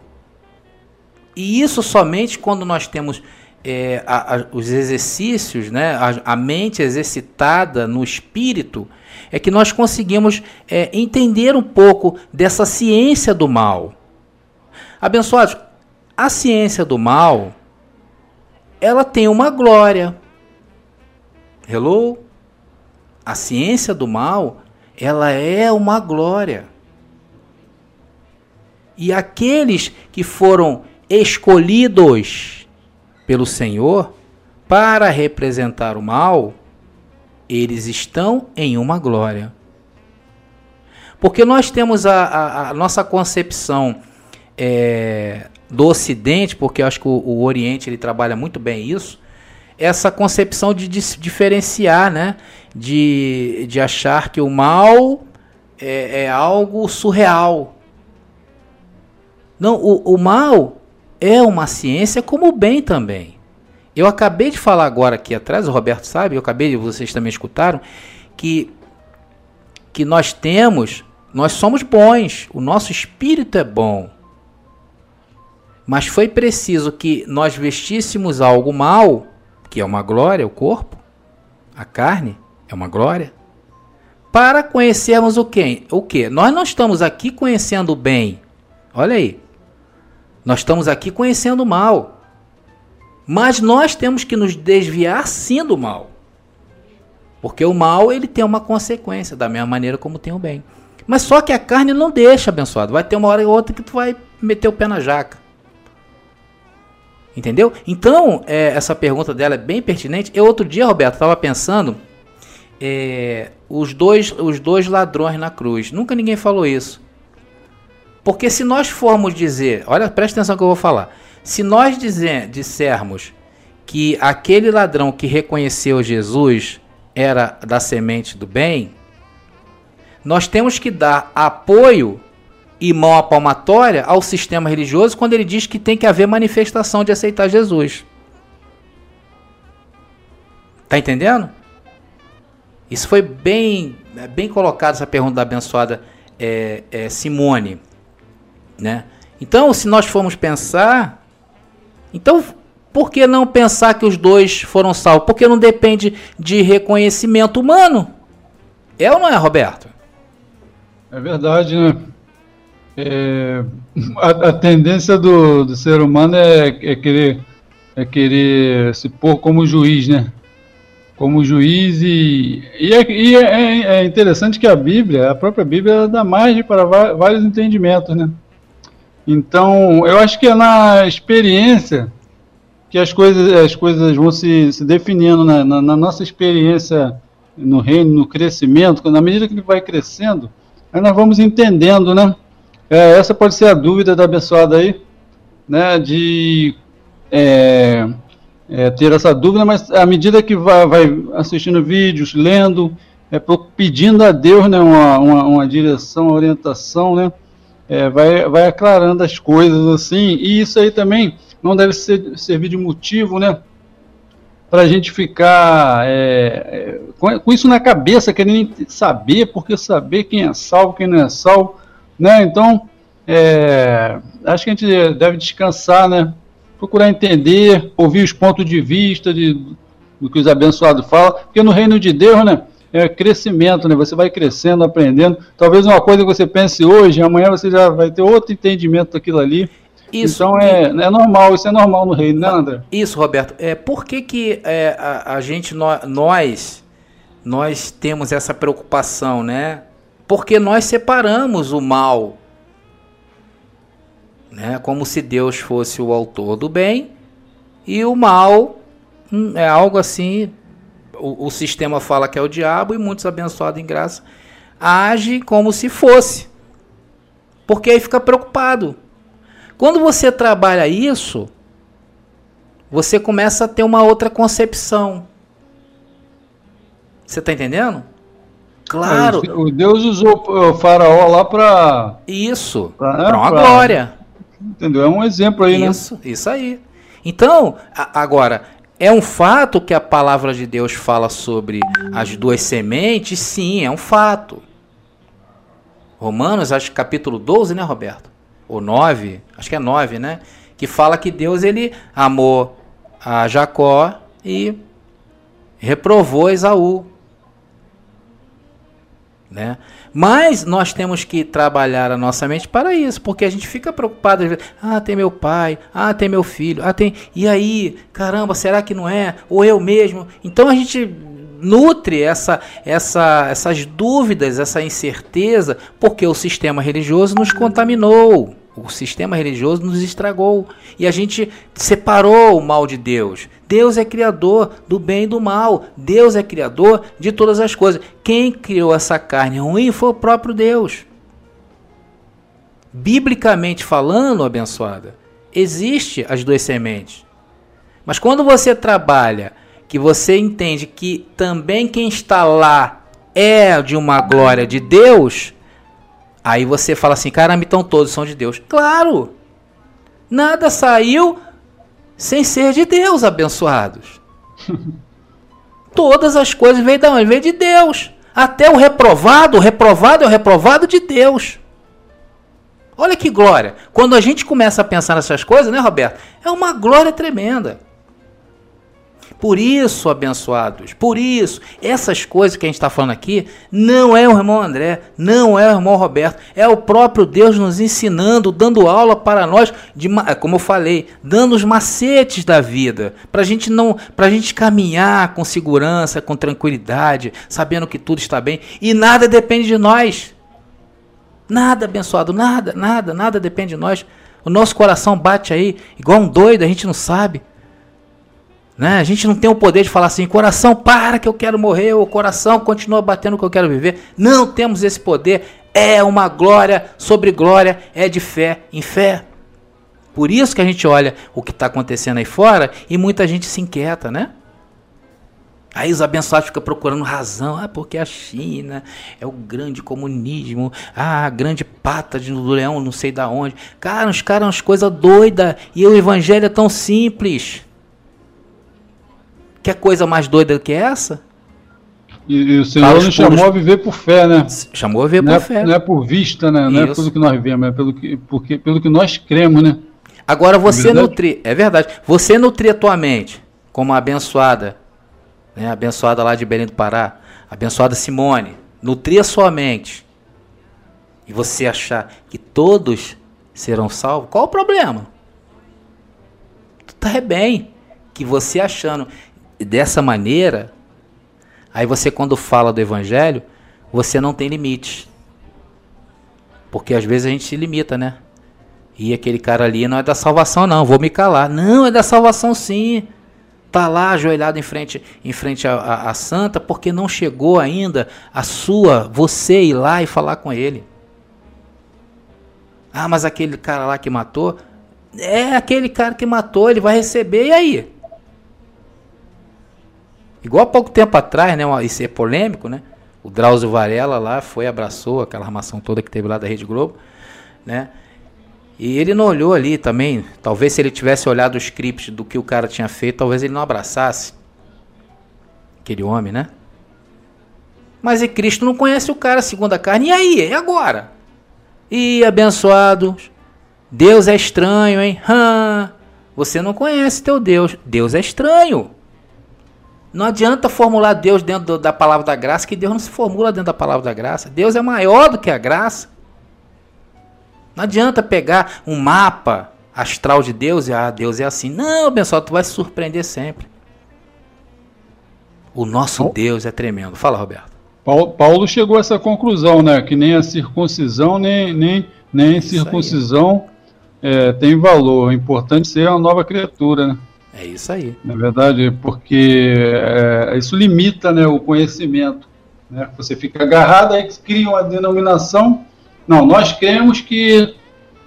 E isso somente quando nós temos é, a, a, os exercícios, né, a, a, mente exercitada no espírito, é que nós conseguimos é, entender um pouco dessa ciência do mal. Abençoados, a ciência do mal, ela tem uma glória. Hello? A ciência do mal, ela é uma glória. E aqueles que foram escolhidos pelo Senhor para representar o mal, eles estão em uma glória. Porque nós temos a, a, a nossa concepção é, do Ocidente, porque eu acho que o, o, Oriente ele trabalha muito bem isso, essa concepção de, de diferenciar, né? De, de achar que o mal é, é algo surreal, não, o, o mal é uma ciência como o bem também. Eu acabei de falar agora aqui atrás, o Roberto sabe, eu acabei, vocês também escutaram, que, que nós temos, nós somos bons, o nosso espírito é bom. Mas foi preciso que nós vestíssemos algo mal, que é uma glória, o corpo, a carne é uma glória, para conhecermos o quem? O que? Nós não estamos aqui conhecendo o bem. Olha aí. Nós estamos aqui conhecendo o mal. Mas nós temos que nos desviar sim do mal. Porque o mal ele tem uma consequência, da mesma maneira como tem o bem. Mas só que a carne não deixa, abençoado. Vai ter uma hora ou outra que tu vai meter o pé na jaca. Entendeu? Então, é, essa pergunta dela é bem pertinente. Eu outro dia, Roberto, estava pensando é, os, dois, os dois ladrões na cruz. Nunca ninguém falou isso. Porque se nós formos dizer, olha, presta atenção que eu vou falar. Se nós dizer, dissermos que aquele ladrão que reconheceu Jesus era da semente do bem, nós temos que dar apoio e mão à palmatória ao sistema religioso quando ele diz que tem que haver manifestação de aceitar Jesus. Tá entendendo? Isso foi bem, bem colocado, essa pergunta da abençoada é, é, Simone. Né? Então, se nós formos pensar, então por que não pensar que os dois foram salvos? Porque não depende de reconhecimento humano. É ou não é, Roberto? É verdade, né? É, a, a, tendência do, do ser humano é, é, querer, é querer se pôr como juiz, né? Como juiz e, e, é, e é, é, interessante que a Bíblia, a própria Bíblia, dá margem para vários entendimentos, né? Então, eu acho que é na experiência que as coisas, as coisas vão se, se definindo na, na, na nossa experiência no reino, no crescimento, na medida que ele vai crescendo, aí nós vamos entendendo, né? É, essa pode ser a dúvida da abençoada aí, né? De é, é, ter essa dúvida, mas à medida que vai, vai assistindo vídeos, lendo, é, pedindo a Deus né, uma, uma, uma direção, uma orientação, né? É, vai, vai aclarando as coisas assim, e isso aí também não deve ser, servir de motivo, né? Para a gente ficar é, é, com, com, isso na cabeça, querendo saber, porque saber quem é salvo, quem não é salvo, né? Então, é, acho que a gente deve descansar, né? Procurar entender, ouvir os pontos de vista de, do que os abençoados falam, porque no reino de Deus, né? É crescimento, né? Você vai crescendo, aprendendo. Talvez uma coisa que você pense hoje, amanhã você já vai ter outro entendimento daquilo ali. Isso, então é, é normal, isso é normal no reino, né, André? Isso, Roberto. É, por que, que é, a, a gente, nós, nós temos essa preocupação, né? Porque nós separamos o mal, né? Como se Deus fosse o autor do bem e o mal hum, é algo assim. O, o sistema fala que é o diabo e muitos abençoados em graça agem como se fosse, porque aí fica preocupado quando você trabalha isso, você começa a ter uma outra concepção. Você está entendendo? Claro. O Deus usou o faraó lá para isso, para né, uma pra, glória. Entendeu? É um exemplo aí, isso, né? Isso aí. Então, agora é um fato que a palavra de Deus fala sobre as duas sementes? Sim, é um fato. Romanos, acho que capítulo 12, né, Roberto? ou 9, acho que é 9, né? Que fala que Deus ele amou a Jacó e reprovou Esaú. Né? Mas nós temos que trabalhar a nossa mente para isso, porque a gente fica preocupado, ah, tem meu pai, ah, tem meu filho, ah, tem. E aí, caramba, será que não é? Ou eu mesmo? Então a gente nutre essa, essa, essas dúvidas, essa incerteza, porque o sistema religioso nos contaminou. O sistema religioso nos estragou e a gente separou o mal de Deus. Deus é criador do bem e do mal. Deus é criador de todas as coisas. Quem criou essa carne ruim foi o próprio Deus. Biblicamente falando, abençoada, existe as duas sementes. Mas quando você trabalha que você entende que também quem está lá é de uma glória de Deus, aí você fala assim: caramba, então todos são de Deus. Claro! Nada saiu sem ser de Deus, abençoados. Todas as coisas vêm de onde? Vêm de Deus. Até o reprovado, o reprovado é o reprovado de Deus. Olha que glória. Quando a gente começa a pensar nessas coisas, né, Roberto? É uma glória tremenda. Por isso, abençoados, por isso, essas coisas que a gente está falando aqui, não é o irmão André, não é o irmão Roberto, é o próprio Deus nos ensinando, dando aula para nós, de, como eu falei, dando os macetes da vida, para gente não, para a gente caminhar com segurança, com tranquilidade, sabendo que tudo está bem e nada depende de nós. Nada, abençoado, nada, nada, nada depende de nós. O nosso coração bate aí igual um doido, a gente não sabe. Né? A gente não tem o poder de falar assim, coração, para que eu quero morrer, o coração continua batendo que eu quero viver. Não temos esse poder. É uma glória sobre glória, é de fé em fé. Por isso que a gente olha o que está acontecendo aí fora e muita gente se inquieta, né? Aí os abençoados ficam procurando razão. Ah, porque a China é o grande comunismo. Ah, a grande pata de, do leão, não sei da onde. Cara, os caras umas coisas doidas. E o evangelho é tão simples. Quer coisa mais doida do que essa? E, e o Senhor nos chamou a viver por fé, né? Chamou a viver não por é, fé. Não é por vista, né? Não Isso. é pelo que nós vemos, é pelo que, porque, pelo que nós cremos, né? Agora você verdade? nutrir, é verdade, você nutrir a tua mente como a abençoada, né, abençoada lá de Belém do Pará, abençoada Simone, nutrir a sua mente e você achar que todos serão salvos, qual o problema? Tu tá bem que você achando dessa maneira, aí você quando fala do evangelho, você não tem limites. Porque às vezes a gente se limita, né? E aquele cara ali não é da salvação, não. Vou me calar. Não, é da salvação sim. Tá lá ajoelhado em frente, em frente à santa, porque não chegou ainda a sua, você ir lá e falar com ele. Ah, mas aquele cara lá que matou. É aquele cara que matou, ele vai receber, e aí? Igual há pouco tempo atrás, né? Isso é polêmico, né? O Drauzio Varela lá foi, abraçou aquela armação toda que teve lá da Rede Globo, né? E ele não olhou ali também. Talvez se ele tivesse olhado o script do que o cara tinha feito, talvez ele não abraçasse. Aquele homem, né? Mas e Cristo não conhece o cara segundo a carne. E aí? E agora? E abençoados. Deus é estranho, hein? Hã? Você não conhece teu Deus. Deus é estranho. Não adianta formular Deus dentro do- da palavra da graça, que Deus não se formula dentro da palavra da graça. Deus é maior do que a graça. Não adianta pegar um mapa astral de Deus e ah, Deus é assim. Não, pessoal, tu vai se surpreender sempre. O nosso Deus é tremendo. Fala, Roberto. Paulo, Paulo chegou a essa conclusão, né? Que nem a circuncisão, nem, nem, nem a circuncisão é, tem valor. É importante ser uma nova criatura, né? É isso aí. Na verdade, porque é, isso limita né, o conhecimento. Né? Você fica agarrado, aí cria uma denominação. Não, nós cremos que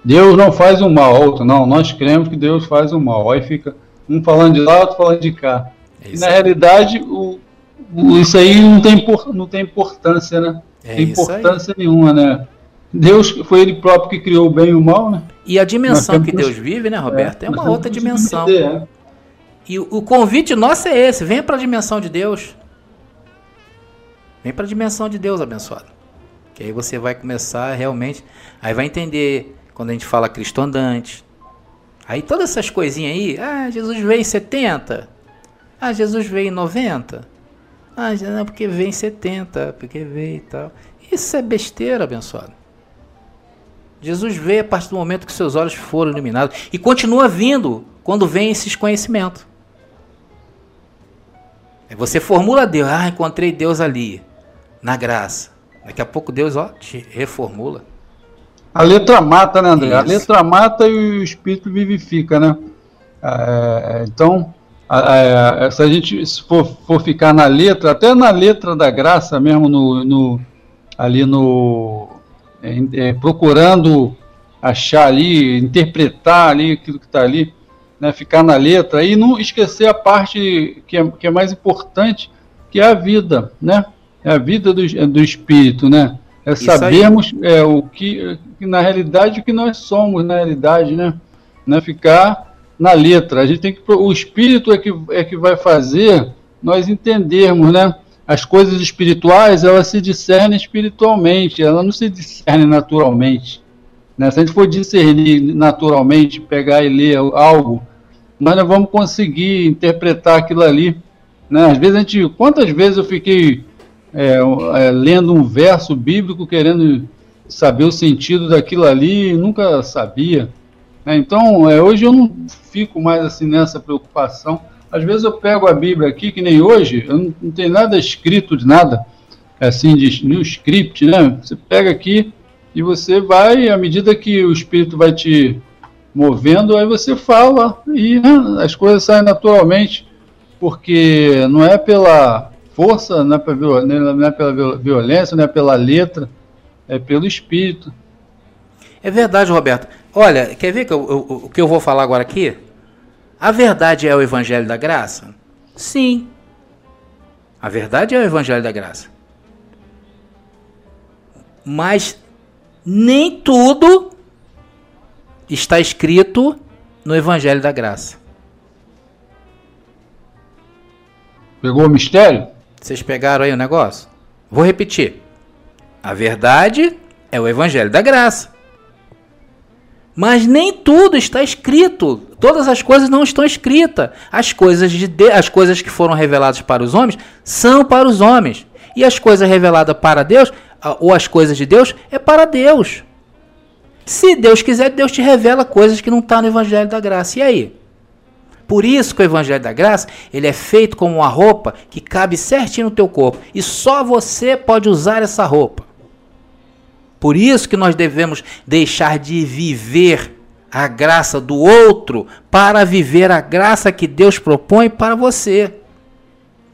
Deus não faz o mal. Outro, não, nós cremos que Deus faz o mal. Aí fica um falando de lá, outro falando de cá. É E, na realidade, o, o- isso aí não tem, não tem importância, né? É tem importância nenhuma, né? Deus foi ele próprio que criou o bem e o mal, né? E a dimensão que Deus vive, né, Roberto? É, nós uma outra dimensão. submeter, né? E o convite nosso é esse: venha para a dimensão de Deus. Vem para a dimensão de Deus, abençoado. Que aí você vai começar realmente. Aí vai entender quando a gente fala Cristo andante. Aí todas essas coisinhas aí. Ah, Jesus veio em 70. Ah, Jesus veio em 90. Ah, não, porque veio em 70. Porque veio e tal. Isso é besteira, abençoado. Jesus veio a partir do momento que seus olhos foram iluminados. E continua vindo quando vem esses conhecimentos. Aí Você formula Deus. Ah, encontrei Deus ali. Na graça. Daqui a pouco Deus, ó, te reformula. A letra mata, né, André? A Isso. letra mata e o espírito vivifica, né? É, então, a- a- se a gente se for, for ficar na letra, até na letra da graça mesmo, no, no- ali no. é, é, procurando achar ali, interpretar ali aquilo que está ali, né, ficar na letra e não esquecer a parte que é, que é mais importante, que é a vida, né? É a vida do, do espírito, né? É Isso aí. sabermos é, o que, na realidade, o que nós somos, na realidade, né? Não é ficar na letra. A gente tem que. O espírito é que, é que vai fazer nós entendermos, né? As coisas espirituais, elas se discernem espiritualmente, elas não se discernem naturalmente. Né? Se a gente for discernir naturalmente, pegar e ler algo, nós não vamos conseguir interpretar aquilo ali. Né? Às vezes a gente. Quantas vezes eu fiquei é, é, lendo um verso bíblico querendo saber o sentido daquilo ali e nunca sabia. né? Então, é, hoje eu não fico mais assim nessa preocupação. Às vezes eu pego a Bíblia aqui, que nem hoje, não, não tem nada escrito de nada, assim, de new script, né? Você pega aqui e você vai, à medida que o Espírito vai te movendo, aí você fala e né, as coisas saem naturalmente, porque não é pela força, não é, é pela viol- violência, não é pela letra, é pelo Espírito. É verdade, Roberto. Olha, quer ver que eu, eu, o que eu vou falar agora aqui? A verdade é o Evangelho da Graça? Sim. A verdade é o Evangelho da Graça. Mas nem tudo está escrito no Evangelho da Graça. Pegou o mistério? Vocês pegaram aí o negócio? Vou repetir. A verdade é o Evangelho da Graça. Mas nem tudo está escrito. Todas as coisas não estão escritas. As coisas, de Deus, as coisas que foram reveladas para os homens são para os homens. E as coisas reveladas para Deus, ou as coisas de Deus, é para Deus. Se Deus quiser, Deus te revela coisas que não estão tá no Evangelho da Graça. E aí? Por isso que o Evangelho da Graça, ele é feito como uma roupa que cabe certinho no teu corpo. E só você pode usar essa roupa. Por isso que nós devemos deixar de viver a graça do outro para viver a graça que Deus propõe para você.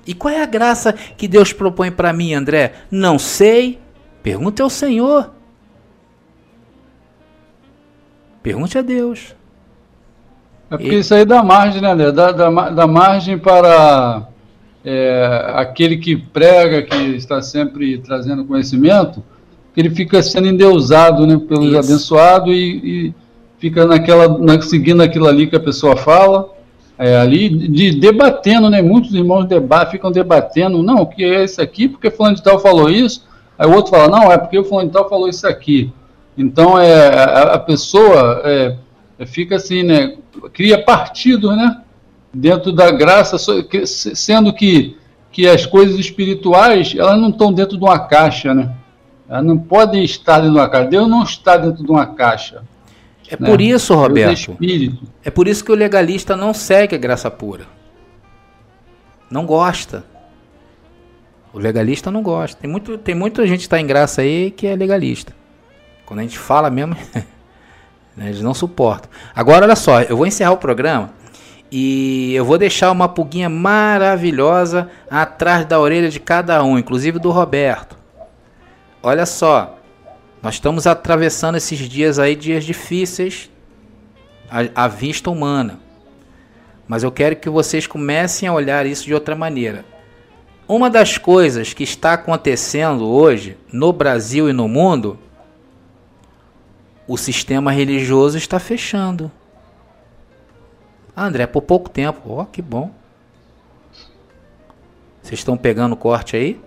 E qual é a graça que Deus propõe para mim, André? Não sei. Pergunte ao Senhor. Pergunte a Deus. É porque e... isso aí dá margem, né, André? Dá, dá, dá margem para é, aquele que prega, que está sempre trazendo conhecimento, que ele fica sendo endeusado né, pelos isso. abençoados e, e, fica naquela, na, seguindo aquilo ali que a pessoa fala, é, ali, de, debatendo, né? Muitos irmãos debatem, ficam debatendo, não, o que é isso aqui, porque fulano de tal falou isso, aí o outro fala, não, é porque o fulano de tal falou isso aqui. Então, é, a, a pessoa é, fica assim, né? Cria partido, né? Dentro da graça, sendo que, que as coisas espirituais, elas não estão dentro de uma caixa, né? Elas não podem estar dentro de uma caixa. Deus não está dentro de uma caixa. É né? por isso, Roberto. É, é por isso que o legalista não segue a graça pura. Não gosta. O legalista não gosta. Tem, muito, tem muita gente que está em graça aí que é legalista. Quando a gente fala mesmo, (laughs) né, eles não suportam. Agora, olha só, eu vou encerrar o programa e eu vou deixar uma pulguinha maravilhosa atrás da orelha de cada um, inclusive do Roberto. Olha só, nós estamos atravessando esses dias aí, dias difíceis à, à vista humana. Mas eu quero que vocês comecem a olhar isso de outra maneira. Uma das coisas que está acontecendo hoje no Brasil e no mundo o sistema religioso está fechando. Ah, André, por pouco tempo. Ó, oh, que bom. Vocês estão pegando corte aí?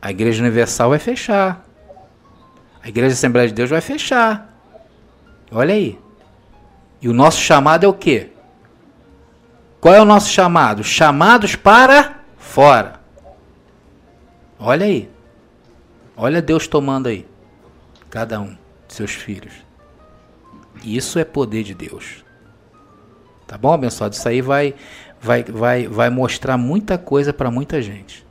A Igreja Universal vai fechar. A Igreja Assembleia de Deus vai fechar. Olha aí. E o nosso chamado é o quê? Qual é o nosso chamado? Chamados para fora. Olha aí. Olha Deus tomando aí. Cada um seus filhos. Isso é poder de Deus. Tá bom, abençoado? Isso aí vai, vai, vai, vai mostrar muita coisa para muita gente.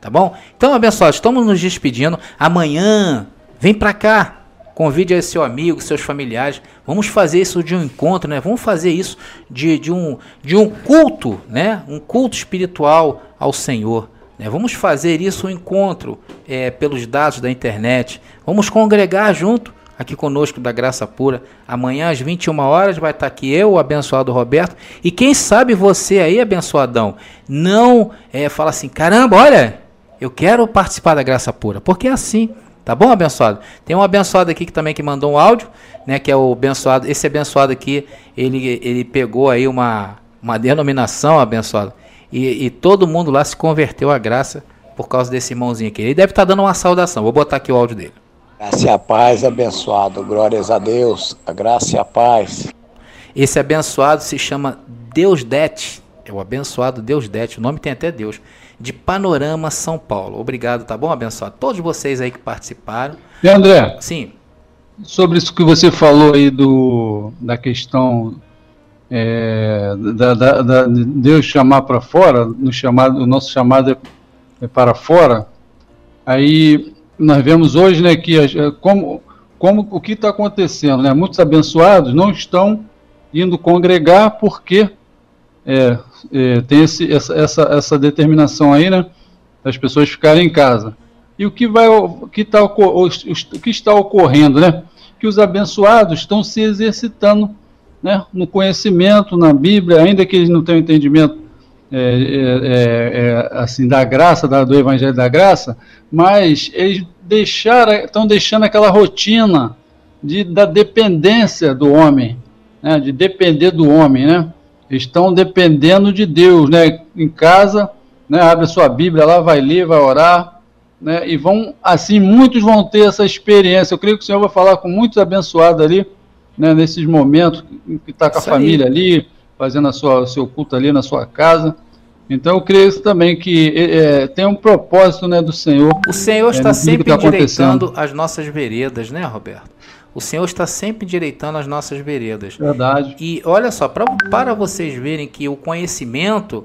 Tá bom? Então, abençoados, estamos nos despedindo. Amanhã, vem para cá. Convide aí seu amigo, seus familiares. Vamos fazer isso de um encontro, né? Vamos fazer isso de, de, um, de um culto, né? Um culto espiritual ao Senhor. Né? Vamos fazer isso um encontro é, pelos dados da internet. Vamos congregar junto aqui conosco da Graça Pura. Amanhã às 21 horas vai estar aqui eu, o abençoado Roberto, e quem sabe você aí, abençoadão, não é, fala assim: caramba, olha, eu quero participar da Graça Pura, porque é assim. Tá bom, abençoado? Tem um abençoado aqui que também que mandou um áudio, né? Que é o abençoado. Esse abençoado aqui, ele, ele pegou aí uma, uma denominação, abençoado. E, e todo mundo lá se converteu à graça por causa desse irmãozinho aqui. Ele deve estar dando uma saudação. Vou botar aqui o áudio dele. Graça e a paz, abençoado. Glórias a Deus. A graça e a paz. Esse abençoado se chama Deus Dete. É o abençoado Deus Dete. O nome tem até Deus. De Panorama, São Paulo. Obrigado, tá bom, abençoado? Todos vocês aí que participaram. E André? Sim. Sobre isso que você falou aí do, da questão é, da, da, da, Deus chamar para fora, no chamado, o nosso chamado é, é para fora. Aí nós vemos hoje né, que como, como o que está acontecendo, né? Muitos abençoados não estão indo congregar porque é, é, tem esse, essa, essa, essa determinação aí, né? Das pessoas ficarem em casa. E o que, vai, o que, tá, o, que está ocorrendo, né? Que os abençoados estão se exercitando né, no conhecimento, na Bíblia, ainda que eles não tenham entendimento é, é, é, assim da graça, da, do Evangelho da Graça, mas eles deixaram, estão deixando aquela rotina de, da dependência do homem, né, de depender do homem, né? Estão dependendo de Deus, né? Em casa, né, abre a sua Bíblia lá, vai ler, vai orar, né? E vão, assim, muitos vão ter essa experiência. Eu creio que o Senhor vai falar com muitos abençoados ali, né, nesses momentos que está com a família ali, fazendo a sua, o seu culto ali na sua casa. Então eu creio também que é, tem um propósito né, do Senhor. O Senhor é, está sempre tá endireitando as nossas veredas, né, Roberto? O Senhor está sempre endireitando as nossas veredas. Verdade. E olha só, pra, para vocês verem que o conhecimento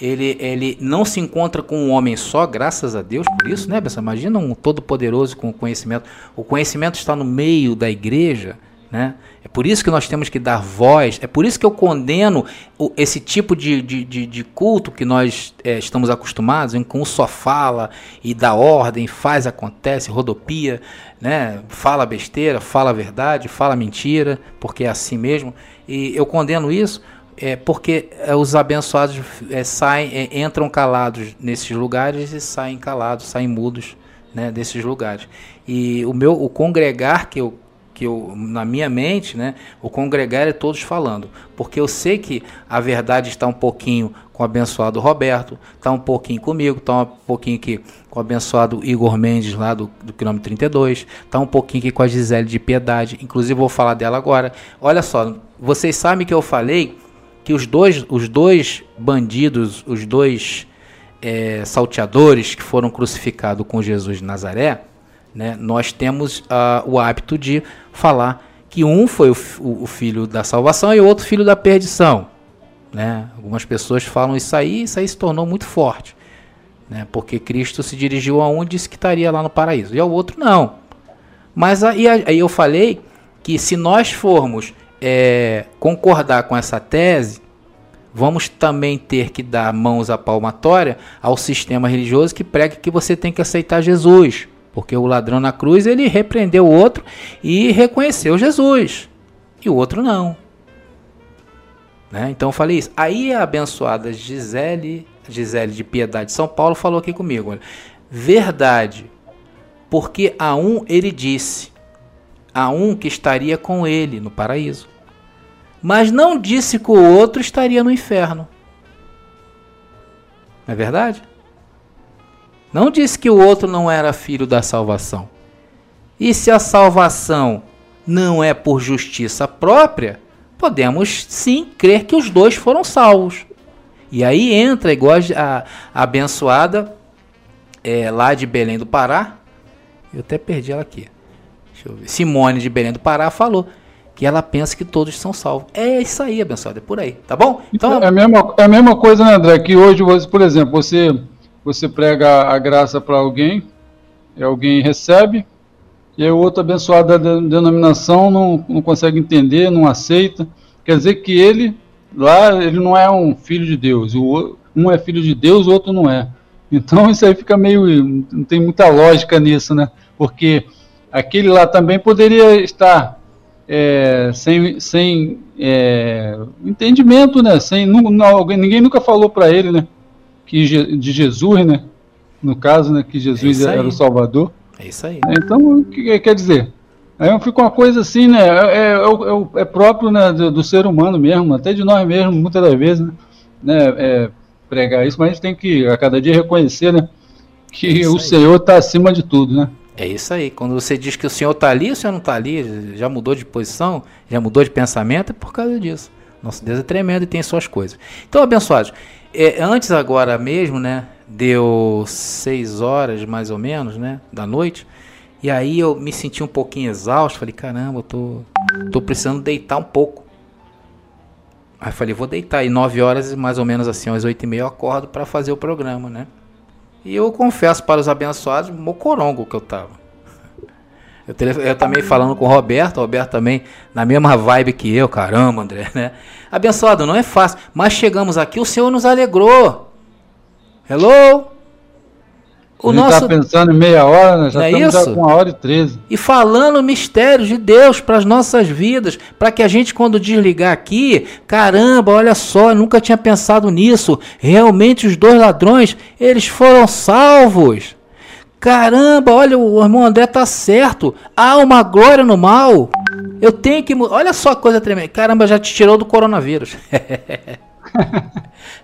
ele, ele não se encontra com um homem só, graças a Deus por isso, né, Bessa? Imagina um todo-poderoso com conhecimento. O conhecimento está no meio da igreja né? É por isso que nós temos que dar voz, é por isso que eu condeno o, esse tipo de, de, de, de, culto que nós é, estamos acostumados, em que um só fala e dá ordem, faz, acontece, rodopia, né? fala besteira, fala verdade, fala mentira, porque é assim mesmo. E eu condeno isso é, porque é, os abençoados é, saem, é, entram calados nesses lugares e saem calados, saem mudos né, desses lugares. E o meu o congregar que eu que eu, na minha mente, né, o congregar é todos falando, porque eu sei que a verdade está um pouquinho com o abençoado Roberto, está um pouquinho comigo, está um pouquinho aqui com o abençoado Igor Mendes lá do, do quilômetro 32, está um pouquinho aqui com a Gisele de Piedade, inclusive vou falar dela agora. Olha só, vocês sabem que eu falei que os dois, os dois bandidos, os dois é, salteadores que foram crucificados com Jesus de Nazaré, né, nós temos uh, o hábito de falar que um foi o, o, filho da salvação e o outro filho da perdição. Né? Algumas pessoas falam isso aí, isso aí se tornou muito forte. Né? Porque Cristo se dirigiu a um e disse que estaria lá no paraíso, e ao outro não. Mas aí, aí eu falei que se nós formos é, concordar com essa tese, vamos também ter que dar mãos à palmatória ao sistema religioso que prega que você tem que aceitar Jesus. Porque o ladrão na cruz ele repreendeu o outro e reconheceu Jesus. E o outro não. Né? Então eu falei isso. Aí a abençoada Gisele, Gisele de Piedade de São Paulo falou aqui comigo: olha, verdade, porque a um ele disse, a um que estaria com ele no paraíso, mas não disse que o outro estaria no inferno. Não é verdade? Não disse que o outro não era filho da salvação. E se a salvação não é por justiça própria, podemos sim crer que os dois foram salvos. E aí entra, igual a, a abençoada é, lá de Belém do Pará, eu até perdi ela aqui. Simone de Belém do Pará falou que ela pensa que todos são salvos. É isso aí, abençoada, é por aí, tá bom? Então, é, a mesma, é a mesma coisa, né, André? Que hoje, por exemplo, você você prega a graça para alguém, e alguém recebe, e aí o outro abençoado da denominação não, não consegue entender, não aceita. Quer dizer que ele, lá, ele não é um filho de Deus. O, um é filho de Deus, o outro não é. Então isso aí fica meio. não tem muita lógica nisso, né? Porque aquele lá também poderia estar é, sem, sem é, entendimento, né? Sem, não, não, ninguém nunca falou para ele, né? Que, de Jesus, né? No caso, né? Que Jesus é era o Salvador. É isso aí. Então, o que quer dizer? Aí fica uma coisa assim, né? É, é, é, é próprio né, do, do, ser humano mesmo, até de nós mesmos, muitas das vezes, né? né é, pregar isso, mas a gente tem que a cada dia reconhecer, né? Que é o Senhor está acima de tudo, né? É isso aí. Quando você diz que o Senhor está ali, o Senhor não está ali, já mudou de posição, já mudou de pensamento, é por causa disso. Nosso Deus é tremendo e tem suas coisas. Então, abençoados, é, antes agora mesmo, né? Deu seis horas mais ou menos, né? Da noite. E aí eu me senti um pouquinho exausto. Falei, caramba, eu tô, tô precisando deitar um pouco. Aí falei, vou deitar. E nove horas, mais ou menos assim, às oito e meia, eu acordo para fazer o programa, né? E eu confesso para os abençoados, mocorongo que eu tava. Eu, eu, também falando com o Roberto, o Roberto também na mesma vibe que eu, caramba, André, né? Abençoado, não é fácil, mas chegamos aqui, o Senhor nos alegrou. Hello? O tá nosso... tá pensando em meia hora, né? Já Não é estamos já com uma hora e treze. E falando mistérios de Deus para as nossas vidas, para que a gente quando desligar aqui, caramba, olha só, nunca tinha pensado nisso. Realmente os dois ladrões, eles foram salvos. Caramba, olha, o irmão André tá certo. Há uma glória no mal. Eu tenho que. Olha só a coisa tremenda. Caramba, já te tirou do coronavírus. (laughs)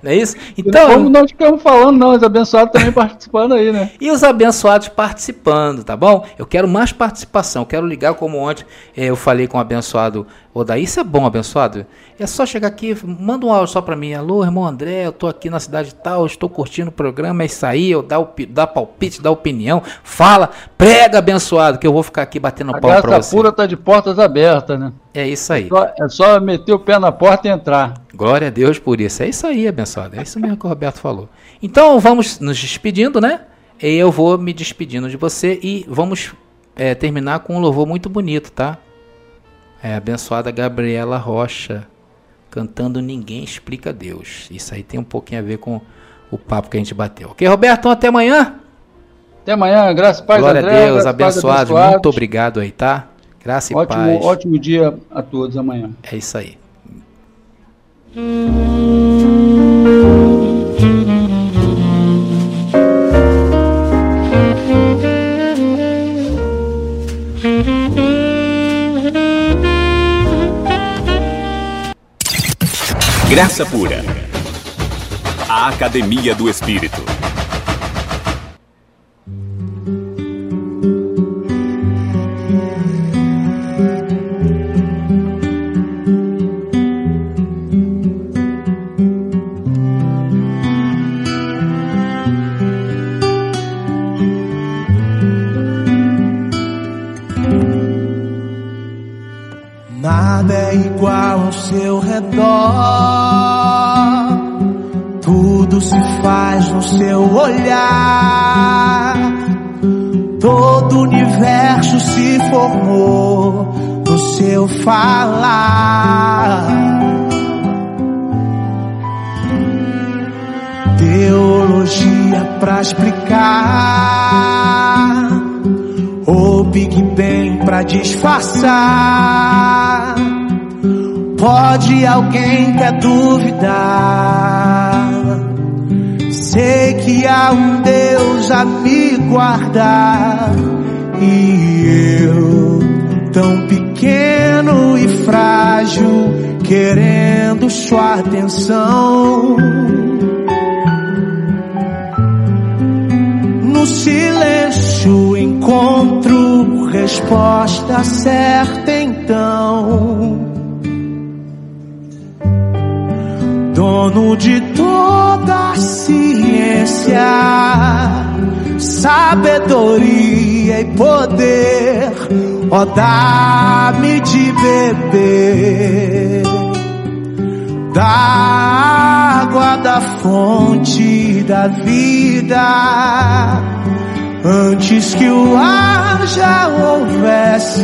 não é isso? Então, como nós ficamos falando, não, os abençoados também (laughs) participando aí, né? E os abençoados participando, tá bom? Eu quero mais participação, eu quero ligar como ontem eh, eu falei com o abençoado Odaí. Isso é bom, abençoado? É só chegar aqui, manda um áudio só para mim. Alô, irmão André, eu tô aqui na cidade tal, estou curtindo o programa, é isso aí, eu dá, dá palpite, dá opinião, fala, prega, abençoado, que eu vou ficar aqui batendo a pau pra você. A pura tá de portas abertas, né? É isso aí. É só, é só meter o pé na porta e entrar. Glória a Deus por isso. É isso aí, abençoado. É isso mesmo que o Roberto falou. Então vamos nos despedindo, né? E eu vou me despedindo de você e vamos é, terminar com um louvor muito bonito, tá? É a abençoada Gabriela Rocha cantando Ninguém Explica Deus. Isso aí tem um pouquinho a ver com o papo que a gente bateu. Ok, Roberto? Então, até amanhã. Até amanhã. Graças a Glória André, a Deus, abençoado. Muito obrigado aí, tá? Graça e ótimo, paz. Ótimo dia a todos amanhã. É isso aí. Graça Pura. A Academia do Espírito. Seu redor. Tudo se faz no seu olhar. Todo o universo se formou no seu falar. Teologia pra explicar. O Big Bang pra disfarçar. Pode alguém quer duvidar? Sei que há um Deus a me guardar e eu tão pequeno e frágil querendo sua atenção. No silêncio encontro resposta certa então. Dono de toda a ciência, sabedoria e poder, ó, dá-me de beber da água da fonte da vida. Antes que o ar já houvesse,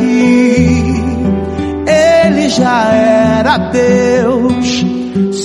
ele já era Deus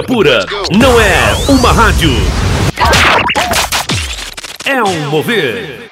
Pura não é uma rádio. É um mover.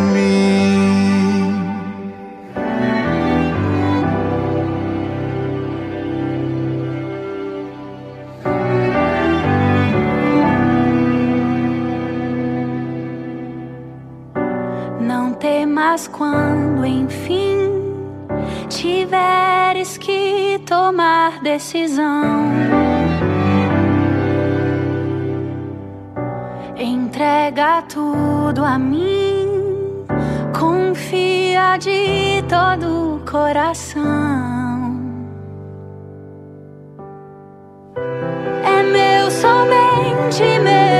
Mas quando enfim tiveres que tomar decisão, entrega tudo a mim, confia de todo o coração. É meu somente meu.